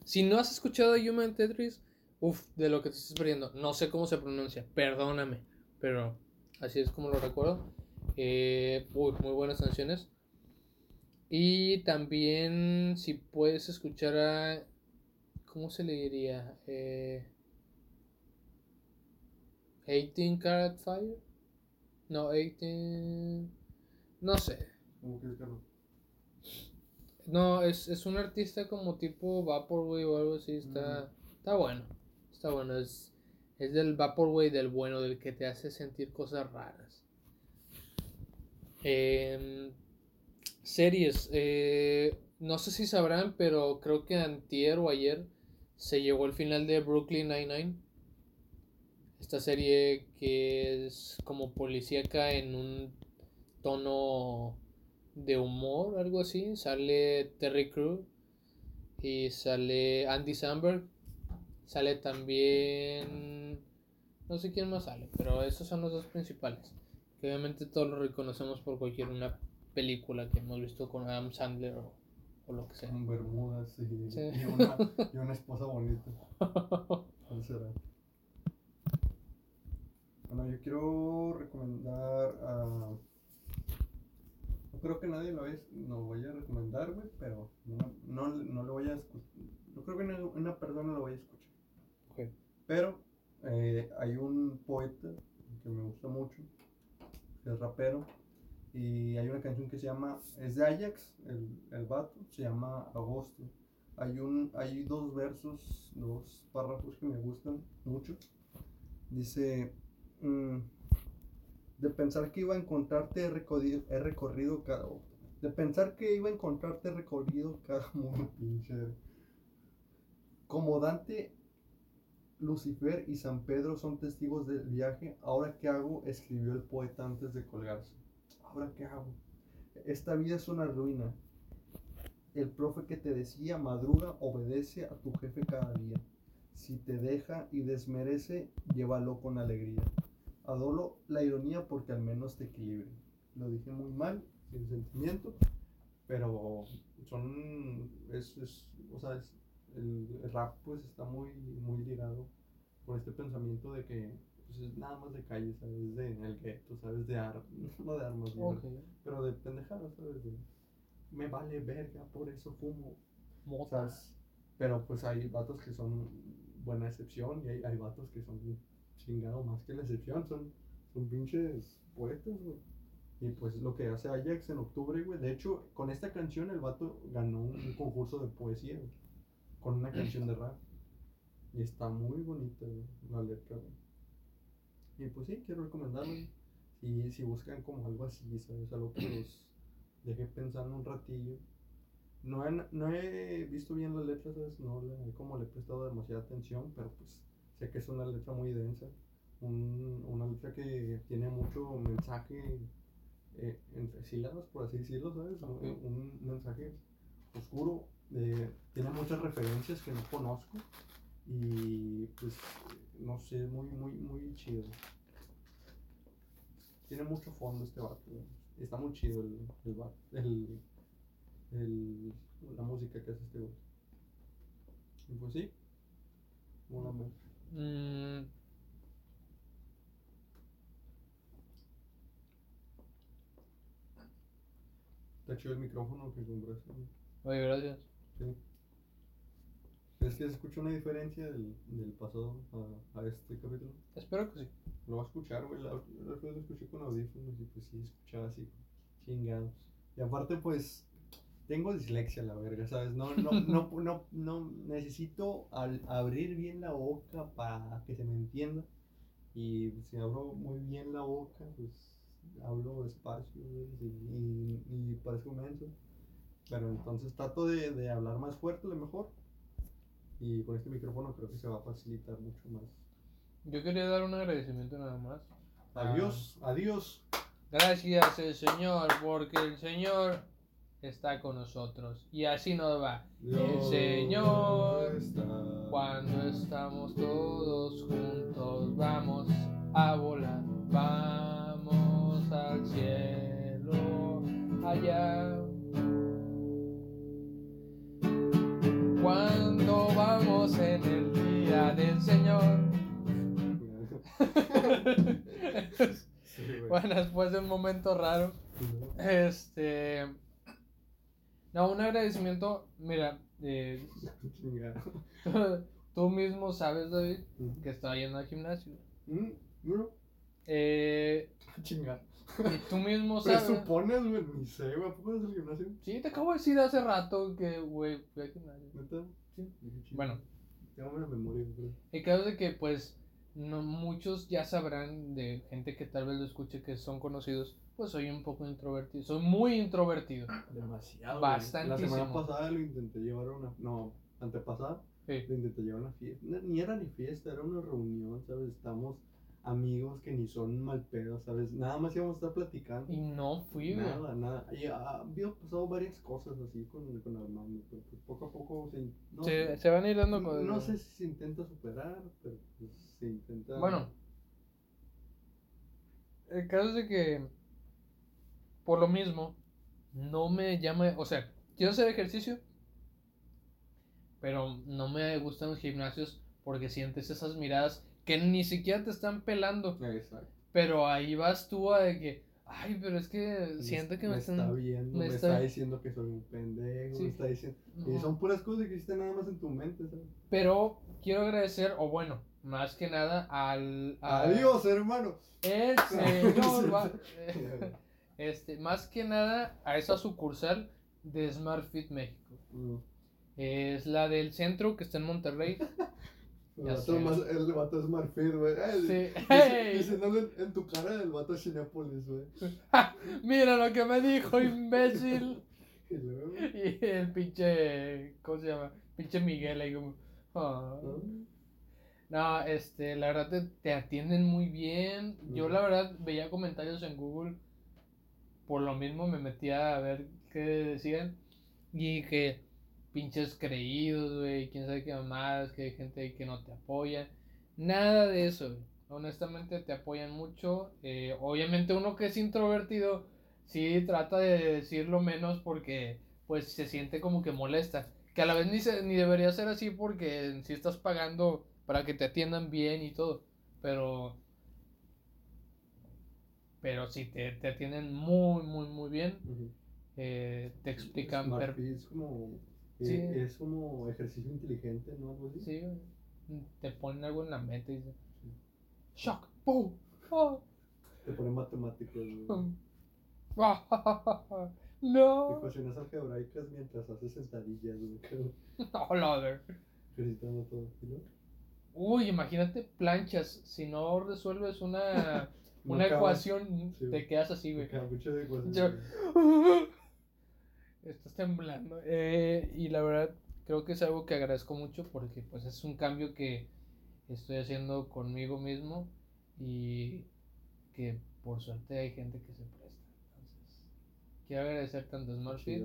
Si no has escuchado a Human Tetris, uff, de lo que te estás perdiendo. No sé cómo se pronuncia, perdóname, pero así es como lo recuerdo. Eh, uy, muy buenas canciones. Y también, si puedes escuchar a. ¿Cómo se le diría? Eh, 18 Karat Fire. No, 18. No sé. ¿Cómo que es, Carlos? No, es, es un artista como tipo Vaporwave o algo así. Está, está bueno. Está bueno. Es, es del Vaporwave del bueno, del que te hace sentir cosas raras. Em, series. eh, no sé si sabrán, pero creo que antier o ayer se llegó el final de Brooklyn Nine-Nine. Esta serie que es como policíaca en un tono de humor, algo así. Sale Terry Crew y sale Andy Samberg. Sale también. No sé quién más sale, pero esos son los dos principales. Que obviamente todos lo reconocemos por cualquier una película que hemos visto con Adam Sandler o, o lo que sea. Con bermudas y, Sí. y una, y una esposa bonita. ¿Cuál será? Bueno, yo quiero recomendar a. No creo que nadie lo vaya, no vaya a recomendar, güey, pero no, no, no lo voy a escuchar. No creo que una, una persona lo vaya a escuchar. Pero eh, hay un poeta que me gusta mucho, que es rapero, y hay una canción que se llama, es de Ajax, el, el vato, se llama Agosto. Hay, un, hay dos versos, dos párrafos que me gustan mucho. Dice, mm, De pensar que iba a encontrarte he recorrido, he recorrido cada... De pensar que iba a encontrarte he recorrido cada mundo, pinche. Como Dante, Lucifer y San Pedro son testigos del viaje, ahora qué hago, escribió el poeta antes de colgarse. Ahora qué hago. Esta vida es una ruina. El profe que te decía, madruga, obedece a tu jefe cada día. Si te deja y desmerece, llévalo con alegría. Adolo la ironía porque al menos te equilibre. Lo dije muy mal, sin sentimiento, pero son, es, es o sea, es, el, el rap pues está muy, muy ligado por este pensamiento de que pues, es nada más de calle, ¿sabes? De el gueto, ¿sabes? De armas, no de armas, ¿no? Ok. pero de pendejadas, ¿sabes? De, me vale verga, por eso fumo. Mota. ¿sabes? Pero pues hay vatos que son buena excepción y hay, hay vatos que son chingado más que la excepción, son, son pinches poetas, güey. Y pues lo que hace Ajax en octubre, güey. De hecho, con esta canción el vato ganó un, concurso de poesía. Con una canción de rap. Y está muy bonita, güey, la letra, güey. Y pues sí, quiero recomendarlo. Si, si buscan como algo así, ¿sabes? Algo que los deje pensando un ratillo. No he, no he visto bien las letras, ¿sabes? No le, como le he prestado demasiada atención, pero pues sé que es una letra muy densa. Un- una letra que tiene mucho mensaje eh, entre sílabas, por así decirlo, ¿sabes? Un- mensaje oscuro. eh, tiene muchas referencias que no conozco. Y pues, no sé, muy, muy, muy chido. Tiene mucho fondo este vato. Está muy chido el, el. El, el, la música que hace este güey. Y pues sí. Una más. Mm, Está chido el micrófono que compraste. oye, gracias. Sí. ¿Crees que se escucha una diferencia del, del pasado a, a este capítulo? Espero que sí. Lo va a escuchar, güey. La, la vez lo escuché con audífonos y pues sí, escuchaba así, chingado. Y aparte, pues, tengo dislexia, la verga, ¿sabes? No, no, no, no, no necesito al abrir bien la boca para que se me entienda. Y si abro muy bien la boca, pues hablo despacio y, y, y parezco menso. Pero entonces trato de, de hablar más fuerte, a lo mejor. Y con este micrófono creo que se va a facilitar mucho más. Yo quería dar un agradecimiento nada más. Adiós, adiós. Gracias el Señor, porque el Señor está con nosotros. Y así nos va. El Señor, está. Cuando estamos todos juntos, vamos a volar. Vamos al cielo allá. Cuando vamos en el día del Señor. Sí. Bueno, después de un momento raro. Este. No, un agradecimiento. Mira, eh, tú mismo sabes, David, que estaba yendo al gimnasio. Mm, Eh, chingado. y tú mismo sabes. Presupones, güey, ni sé, güey. ¿A poco eres el gimnasio? Sí, te acabo de decir hace rato que, güey, fui al gimnasio. ¿Neta? Sí. Chinga. Bueno, Tengo buena memoria, güey. el caso de que, pues, no muchos ya sabrán de gente que tal vez lo escuche que son conocidos. Pues soy un poco introvertido. Soy muy introvertido. Demasiado. güey. La semana pasada lo intenté llevar a una. No, antepasada. Sí. Lo intenté llevar a una fiesta. Ni era ni fiesta, era una reunión, ¿sabes? Estamos amigos que ni son mal pedo, ¿sabes? Nada más íbamos a estar platicando. Y no fui, güey. Nada, nada. Y ha había pasado varias cosas así con, con Armando, pero pues poco a poco se, no, Se, se van a ir dando no, con. no sé si se intenta superar, pero pues se intenta. Bueno, el caso es de que, por lo mismo, no me llama, o sea, quiero hacer ejercicio, pero no me gustan los gimnasios porque sientes esas miradas que ni siquiera te están pelando, Exacto. pero ahí vas tú a de que, ay, pero es que siento que me, está están... viendo, me está- está... diciendo que soy un pendejo, Sí. me está diciendo. Y No. son puras cosas que existen nada más en tu mente, ¿sabes? Pero quiero agradecer, o bueno, más que nada al... Adiós, hermano. El señor va- Este, más que nada a esa sucursal de Smart Fit México. Mm. Es la del centro que está en Monterrey. El vato, más, el vato es Marfil, güey. Sí. en, en tu cara el vato es Cinépolis, güey. Mira lo que me dijo, imbécil. Y el pinche. ¿Cómo se llama? Pinche Miguel ahí como. "Ah". ¿no? No, este, la verdad te, te atienden muy bien. Yo la verdad veía comentarios en Google. Por lo mismo me metía a ver qué decían. Y que pinches creídos, güey, quién sabe qué mamadas, que hay gente que no te apoya. Nada de eso. Honestamente te apoyan mucho. Eh, obviamente uno que es introvertido, sí trata de decirlo menos porque pues se siente como que molesta. Que a la vez ni, se- ni debería ser así porque si estás pagando para que te atiendan bien y todo. Pero... Pero si te, te atienden muy, muy, muy bien. Eh, te explican... es como. eh, Sí. Es como ejercicio inteligente, ¿no? Sí, te ponen algo en la mente y dicen... Shock. ¡Pum! ¡Ah! Te ponen matemáticas, güey. No. Ecuaciones algebraicas mientras haces sentadillas, güey. No. Ejercitando todo. ¿sí, no? Uy, imagínate planchas. Si no resuelves una, No una ecuación, Sí, te quedas así, güey. Yo-. Estás temblando. Eh, y la verdad, creo que es algo que agradezco mucho porque pues es un cambio que estoy haciendo conmigo mismo y que por suerte hay gente que se presta. Entonces, quiero agradecer tanto a SmartFit.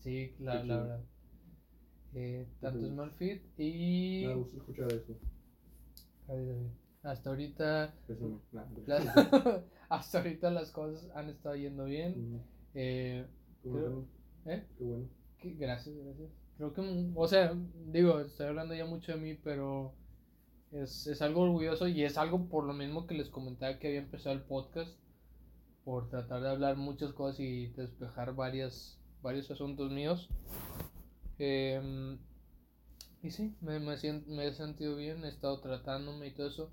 Sí, la, la verdad. Eh, tanto. SmartFit y... Me da gusto escuchar eso. Hasta ahorita... La- hasta ahorita las cosas han estado yendo bien. Eh, Qué Creo- bueno. ¿eh? Qué bueno. Que- Gracias, gracias. Creo que, o sea, digo, estoy hablando ya mucho de mí, pero es, es algo orgulloso y es algo por lo mismo que les comentaba que había empezado el podcast, por tratar de hablar muchas cosas y despejar varias, varios asuntos míos. Em, y sí, me, me, me he sentido bien, he estado tratándome y todo eso.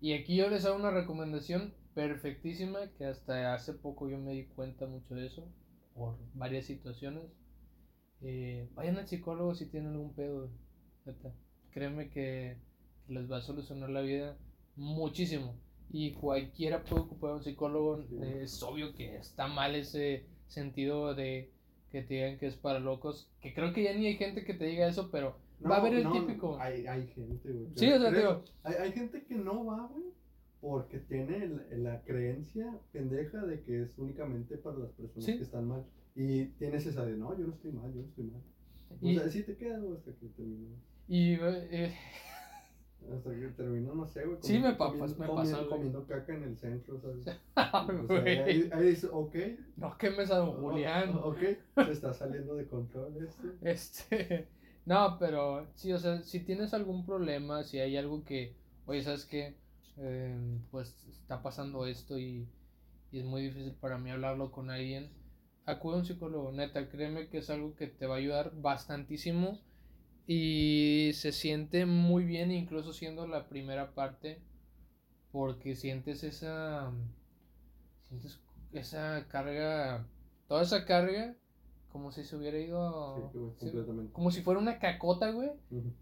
Y aquí yo les hago una recomendación perfectísima que hasta hace poco yo me di cuenta mucho de eso por varias situaciones. Eh, vayan al psicólogo si tienen algún pedo. Créeme que les va a solucionar la vida muchísimo. Y cualquiera puede ocupar un psicólogo. Sí. eh, es obvio que está mal ese sentido de que te digan que es para locos. Que creo que ya ni hay gente que te diga eso, pero va a haber el no, típico. Hay, hay gente, güey. Sí, o sea, digo, Hay, hay gente que no va, güey, porque tiene el- la creencia pendeja de que es únicamente para las personas Sí. que están mal. Y tienes esa de, no, yo no estoy mal, yo no estoy mal. Y- o sea, sí te queda güey, hasta que terminó. y eh, Hasta que terminó, no sé, güey. Sí, me comiendo- pa- comiendo- me güey. Comiendo caca en el centro, ¿sabes? O sea, ahí, ahí dices, ok. no quemes a don Julián. Ok, se está saliendo de control esto. Este, no, pero sí, o sea, si tienes algún problema, si hay algo que, oye, ¿sabes qué? Eh, pues está pasando esto y, y es muy difícil para mí hablarlo con alguien, acude a un psicólogo, neta, créeme que es algo que te va a ayudar bastantísimo y se siente muy bien, incluso siendo la primera parte, porque sientes esa, sientes esa carga, toda esa carga, como si se hubiera ido, Sí, güey, sí, completamente. como si fuera una cacota, güey,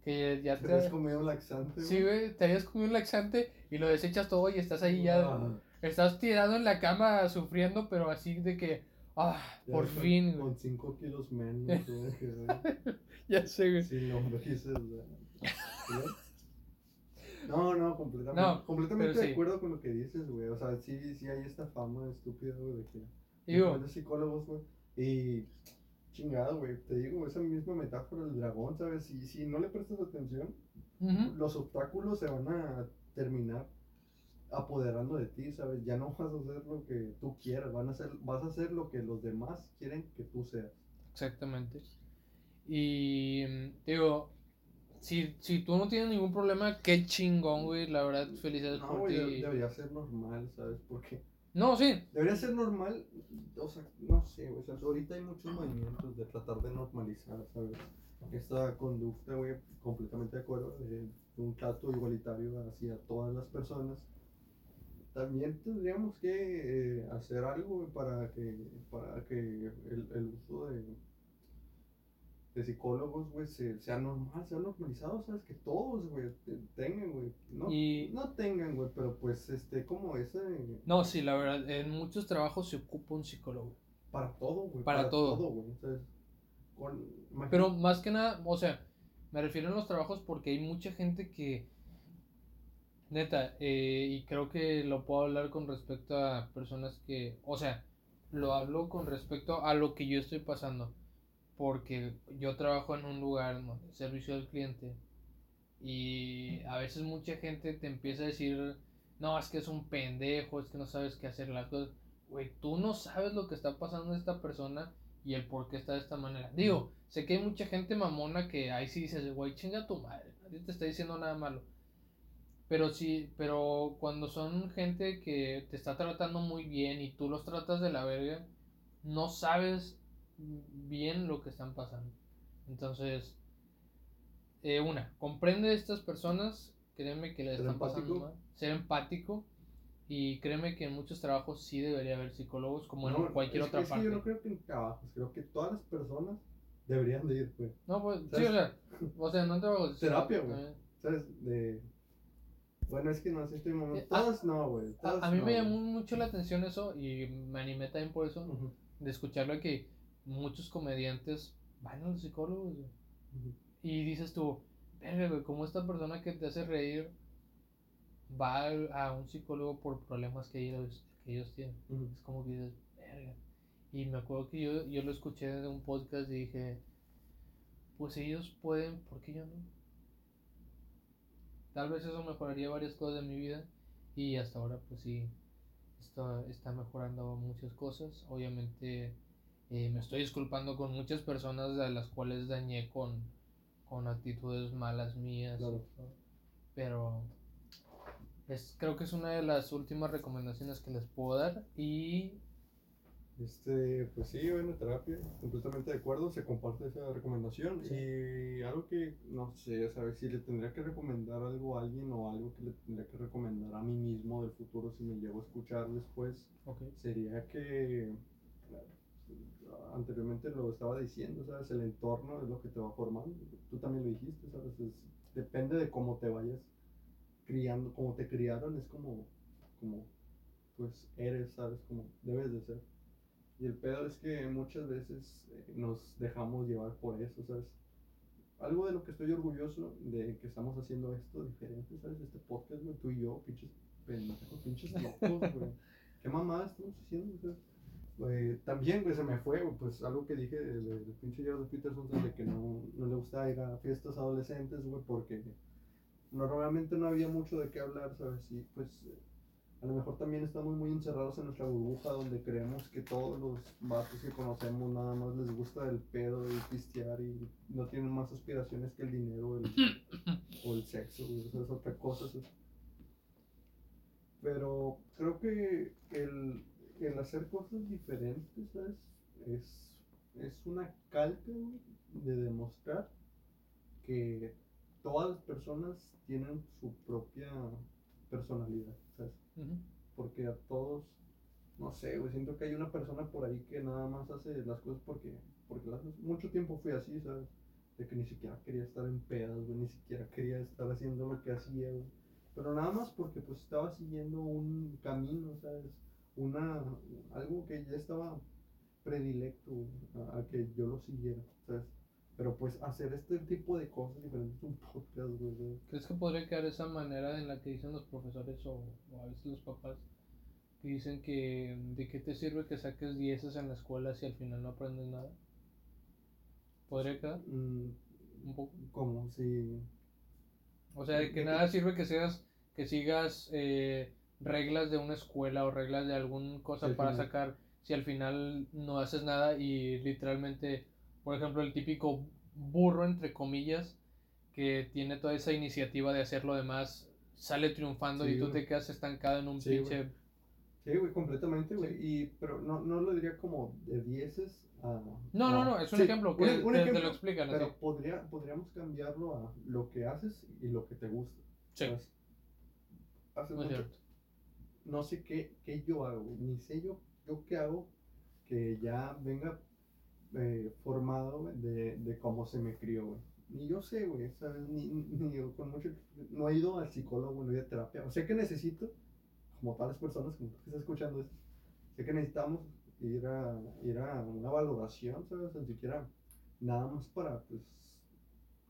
que ya Te te... has comido un laxante, Sí, güey, te habías comido un laxante y lo desechas todo y estás ahí ya... Estás tirado en la cama sufriendo, pero así de que... Ah, ya por fin, güey. Con 5 kilos menos, güey. Ya sé, güey. Sí, no, lo dices, güey. No, no, completamente. No, completamente de sí. acuerdo con lo que dices, güey. O sea, sí, sí hay esta fama estúpida, güey, de que Digo, de psicólogos, güey. Y chingado, güey. Te digo, esa misma metáfora del dragón, ¿sabes? Si, si no le prestas atención, los obstáculos se van a terminar apoderando de ti, ¿sabes? Ya no vas a hacer lo que tú quieras, van a hacer, vas a hacer lo que los demás quieren que tú seas. exactamente. Y digo, si, si tú no tienes ningún problema, qué chingón, güey. La verdad, felicidades No, por ti. debería ser normal, ¿sabes? Porque No, sí. debería ser normal, o sea, no sé, o sea, ahorita hay muchos movimientos de tratar de normalizar, ¿sabes? Esta conducta, güey, completamente de acuerdo, de un trato igualitario hacia todas las personas. También tendríamos que eh, hacer algo para que, para que el, el uso de, de psicólogos, güey, se, sea normal, sea normalizado, ¿sabes? Que todos, güey, te- tengan, güey. No, Y- no tengan, güey, pero pues, este, como ese, No, sí, la verdad, en muchos trabajos se ocupa un psicólogo. para todo, güey. Para todo. güey, ¿sabes? Con, Pero más que nada, o sea, me refiero a los trabajos porque hay mucha gente que, neta, eh, y creo que lo puedo hablar con respecto a personas que, o sea, lo hablo con respecto a lo que yo estoy pasando, porque yo trabajo en un lugar servicio al cliente y a veces mucha gente te empieza a decir, no, es que es un pendejo, es que no sabes qué hacer las cosas. Güey, tú no sabes lo que está pasando esta persona y el por qué está de esta manera. Digo, sé que hay mucha gente mamona que ahí sí dices, güey, chinga tu madre, nadie te está diciendo nada malo. Pero sí, pero cuando son gente que te está tratando muy bien y tú los tratas de la verga, no sabes bien lo que están pasando. Entonces, eh, una, comprende a estas personas, créeme que le Ser están pasando mal, ser empático y créeme que en muchos trabajos sí debería haber psicólogos como en No, cualquier es- otra es que parte. yo no creo que en trabajos, creo que todas las personas deberían de ir, güey. No, pues, sí, o sea, o sea, no trabajos. Terapia, güey. también. ¿Sabes? De... Bueno, es que no sé, estoy mamando. Eh, ah, Todas no, güey. A, mí no, me llamó mucho la atención eso y me animé también por eso, de escucharlo que muchos comediantes van a los psicólogos güey. y dices tú, verga, güey, como esta persona que te hace reír va a un psicólogo por problemas que ellos, que ellos tienen. Es como que dices, verga. Y me acuerdo que yo, yo lo escuché de un podcast y dije, pues ellos pueden, ¿por qué yo no? Tal vez eso mejoraría varias cosas de mi vida y hasta ahora pues sí, está, está mejorando muchas cosas. Obviamente eh, me estoy disculpando con muchas personas a las cuales dañé con, con actitudes malas mías. Claro. Pero es, creo que es una de las últimas recomendaciones que les puedo dar y Este, pues sí, bueno, terapia, completamente de acuerdo, se comparte esa recomendación. Sí. Y algo que, no sé, ¿sabes? Si le tendría que recomendar algo a alguien o algo que le tendría que recomendar a mí mismo del futuro si me llego a escuchar después, sería que, anteriormente lo estaba diciendo, ¿sabes? El entorno es lo que te va formando. Tú también lo dijiste, ¿sabes? Es- depende de cómo te vayas criando, cómo te criaron, es como, como, pues eres, ¿sabes? Como debes de ser. Y el pedo es que muchas veces eh, nos dejamos llevar por eso, ¿sabes? Algo de lo que estoy orgulloso de que estamos haciendo esto diferente, ¿sabes? Este podcast, tú y yo, pinches pendejos, pinches locos, güey. ¿Qué mamada estamos haciendo? ¿sabes? Güey, también, se me fue, pues algo que dije del pinche Jordan Peterson, ¿sabes? de que no, no le gusta ir a fiestas adolescentes, güey, porque normalmente no había mucho de qué hablar, ¿sabes? Y pues eh, a lo mejor también estamos muy encerrados en nuestra burbuja donde creemos que todos los vatos que conocemos nada más les gusta el pedo y pistear y no tienen más aspiraciones que el dinero el, o el sexo, güey, eso es otra cosa. Pero creo que el, el hacer cosas diferentes, ¿sabes? Es, es una calca, de demostrar que todas las personas tienen su propia personalidad, ¿sabes? Porque a todos, no sé, güey, siento que hay una persona por ahí que nada más hace las cosas porque, porque las. Mucho tiempo fui así, ¿sabes? De que ni siquiera quería estar en pedas, güey, ni siquiera quería estar haciendo lo que hacía, güey. Pero nada más porque pues estaba siguiendo un camino, ¿sabes? Una, algo que ya estaba predilecto a, a que yo lo siguiera, ¿sabes? Pero pues hacer este tipo de cosas diferentes, un podcast, güey. ¿Crees que podría quedar esa manera en la que dicen los profesores o, o a veces los papás? Que dicen que de qué te sirve que saques dieces en la escuela si al final no aprendes nada. ¿Podría quedar? Mm, Un poco. como si O sea, de que nada sirve que seas, que sigas eh, reglas de una escuela o reglas de alguna cosa Sí, para sacar si al final no haces nada y literalmente, por ejemplo, el típico burro entre comillas que tiene toda esa iniciativa de hacer lo demás sale triunfando Sí, y tú güey. te quedas estancado en un pinche Sí, güey, completamente, güey. Y, pero no, no lo diría como de dieces a... No, no, a- no, es un Sí, ejemplo que un- te, un te ejemplo, lo explican Pero así. podría, podríamos cambiarlo a lo que haces y lo que te gusta. Sí, ¿sabes? Hace no es mucho-. No sé qué, qué yo hago, ni sé yo, yo qué hago que ya venga eh, formado de, de cómo se me crió, güey. Ni yo sé, güey. Ni, ni yo con mucho... No he ido al psicólogo, no he ido a terapia. Sé que necesito, como todas las personas como que estás escuchando esto, sé que necesitamos ir a, ir a una valoración, ¿sabes? Ni siquiera nada más para, pues,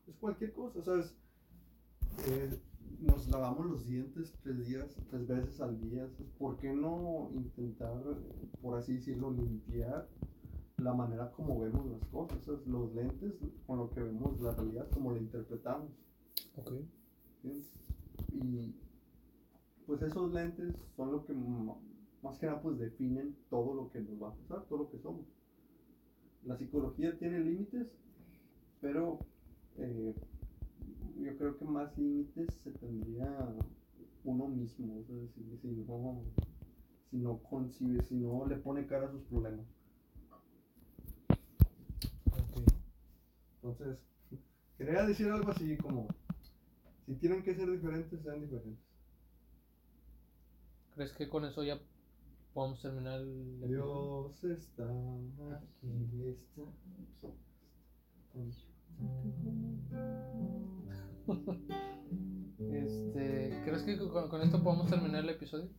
pues cualquier cosa, ¿sabes? Eh, nos lavamos los dientes tres días, tres veces al día. ¿Por qué no intentar, por así decirlo, limpiar la manera como vemos las cosas? ¿sabes? Los lentes con lo que vemos la realidad, como la interpretamos. Ok. Y pues esos lentes son lo que más que nada pues definen todo lo que nos va a pasar, todo lo que somos. La psicología tiene límites, pero eh, yo creo que más límites se tendría uno mismo, o sea, si, si no, si no concibe, si no le pone cara a sus problemas. Entonces, quería decir algo así como, si tienen que ser diferentes, sean diferentes. ¿Crees que con eso ya podemos terminar el? Dios está aquí, está. Este, ¿crees que con, con esto podemos terminar el episodio?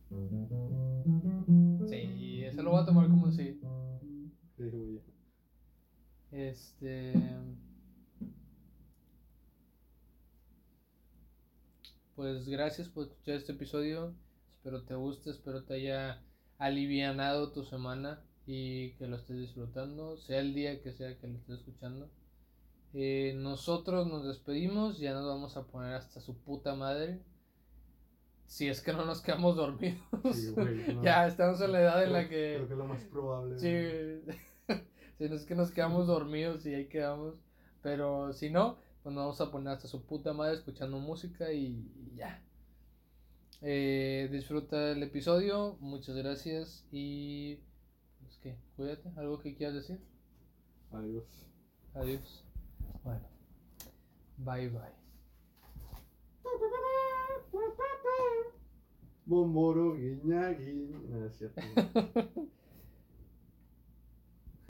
Sí, eso lo voy a tomar como un sí. Este. Pues gracias por escuchar este episodio. Espero te guste, espero te haya alivianado tu semana y que lo estés disfrutando, sea el día que sea que lo estés escuchando. Eh, nosotros nos despedimos, ya nos vamos a poner hasta su puta madre. Si es que no nos quedamos dormidos. Sí, güey, no. ya estamos en la edad en la que... Creo que lo más probable. Sí, si no es que nos quedamos dormidos y ahí quedamos. Pero si no, pues nos vamos a poner hasta su puta madre escuchando música y, y ya. Eh, disfruta el episodio, muchas gracias y pues que cuídate, algo que quieras decir. Adiós. Adiós. Bueno, bye bye. Bomboro, guiña, guiña. No, es cierto.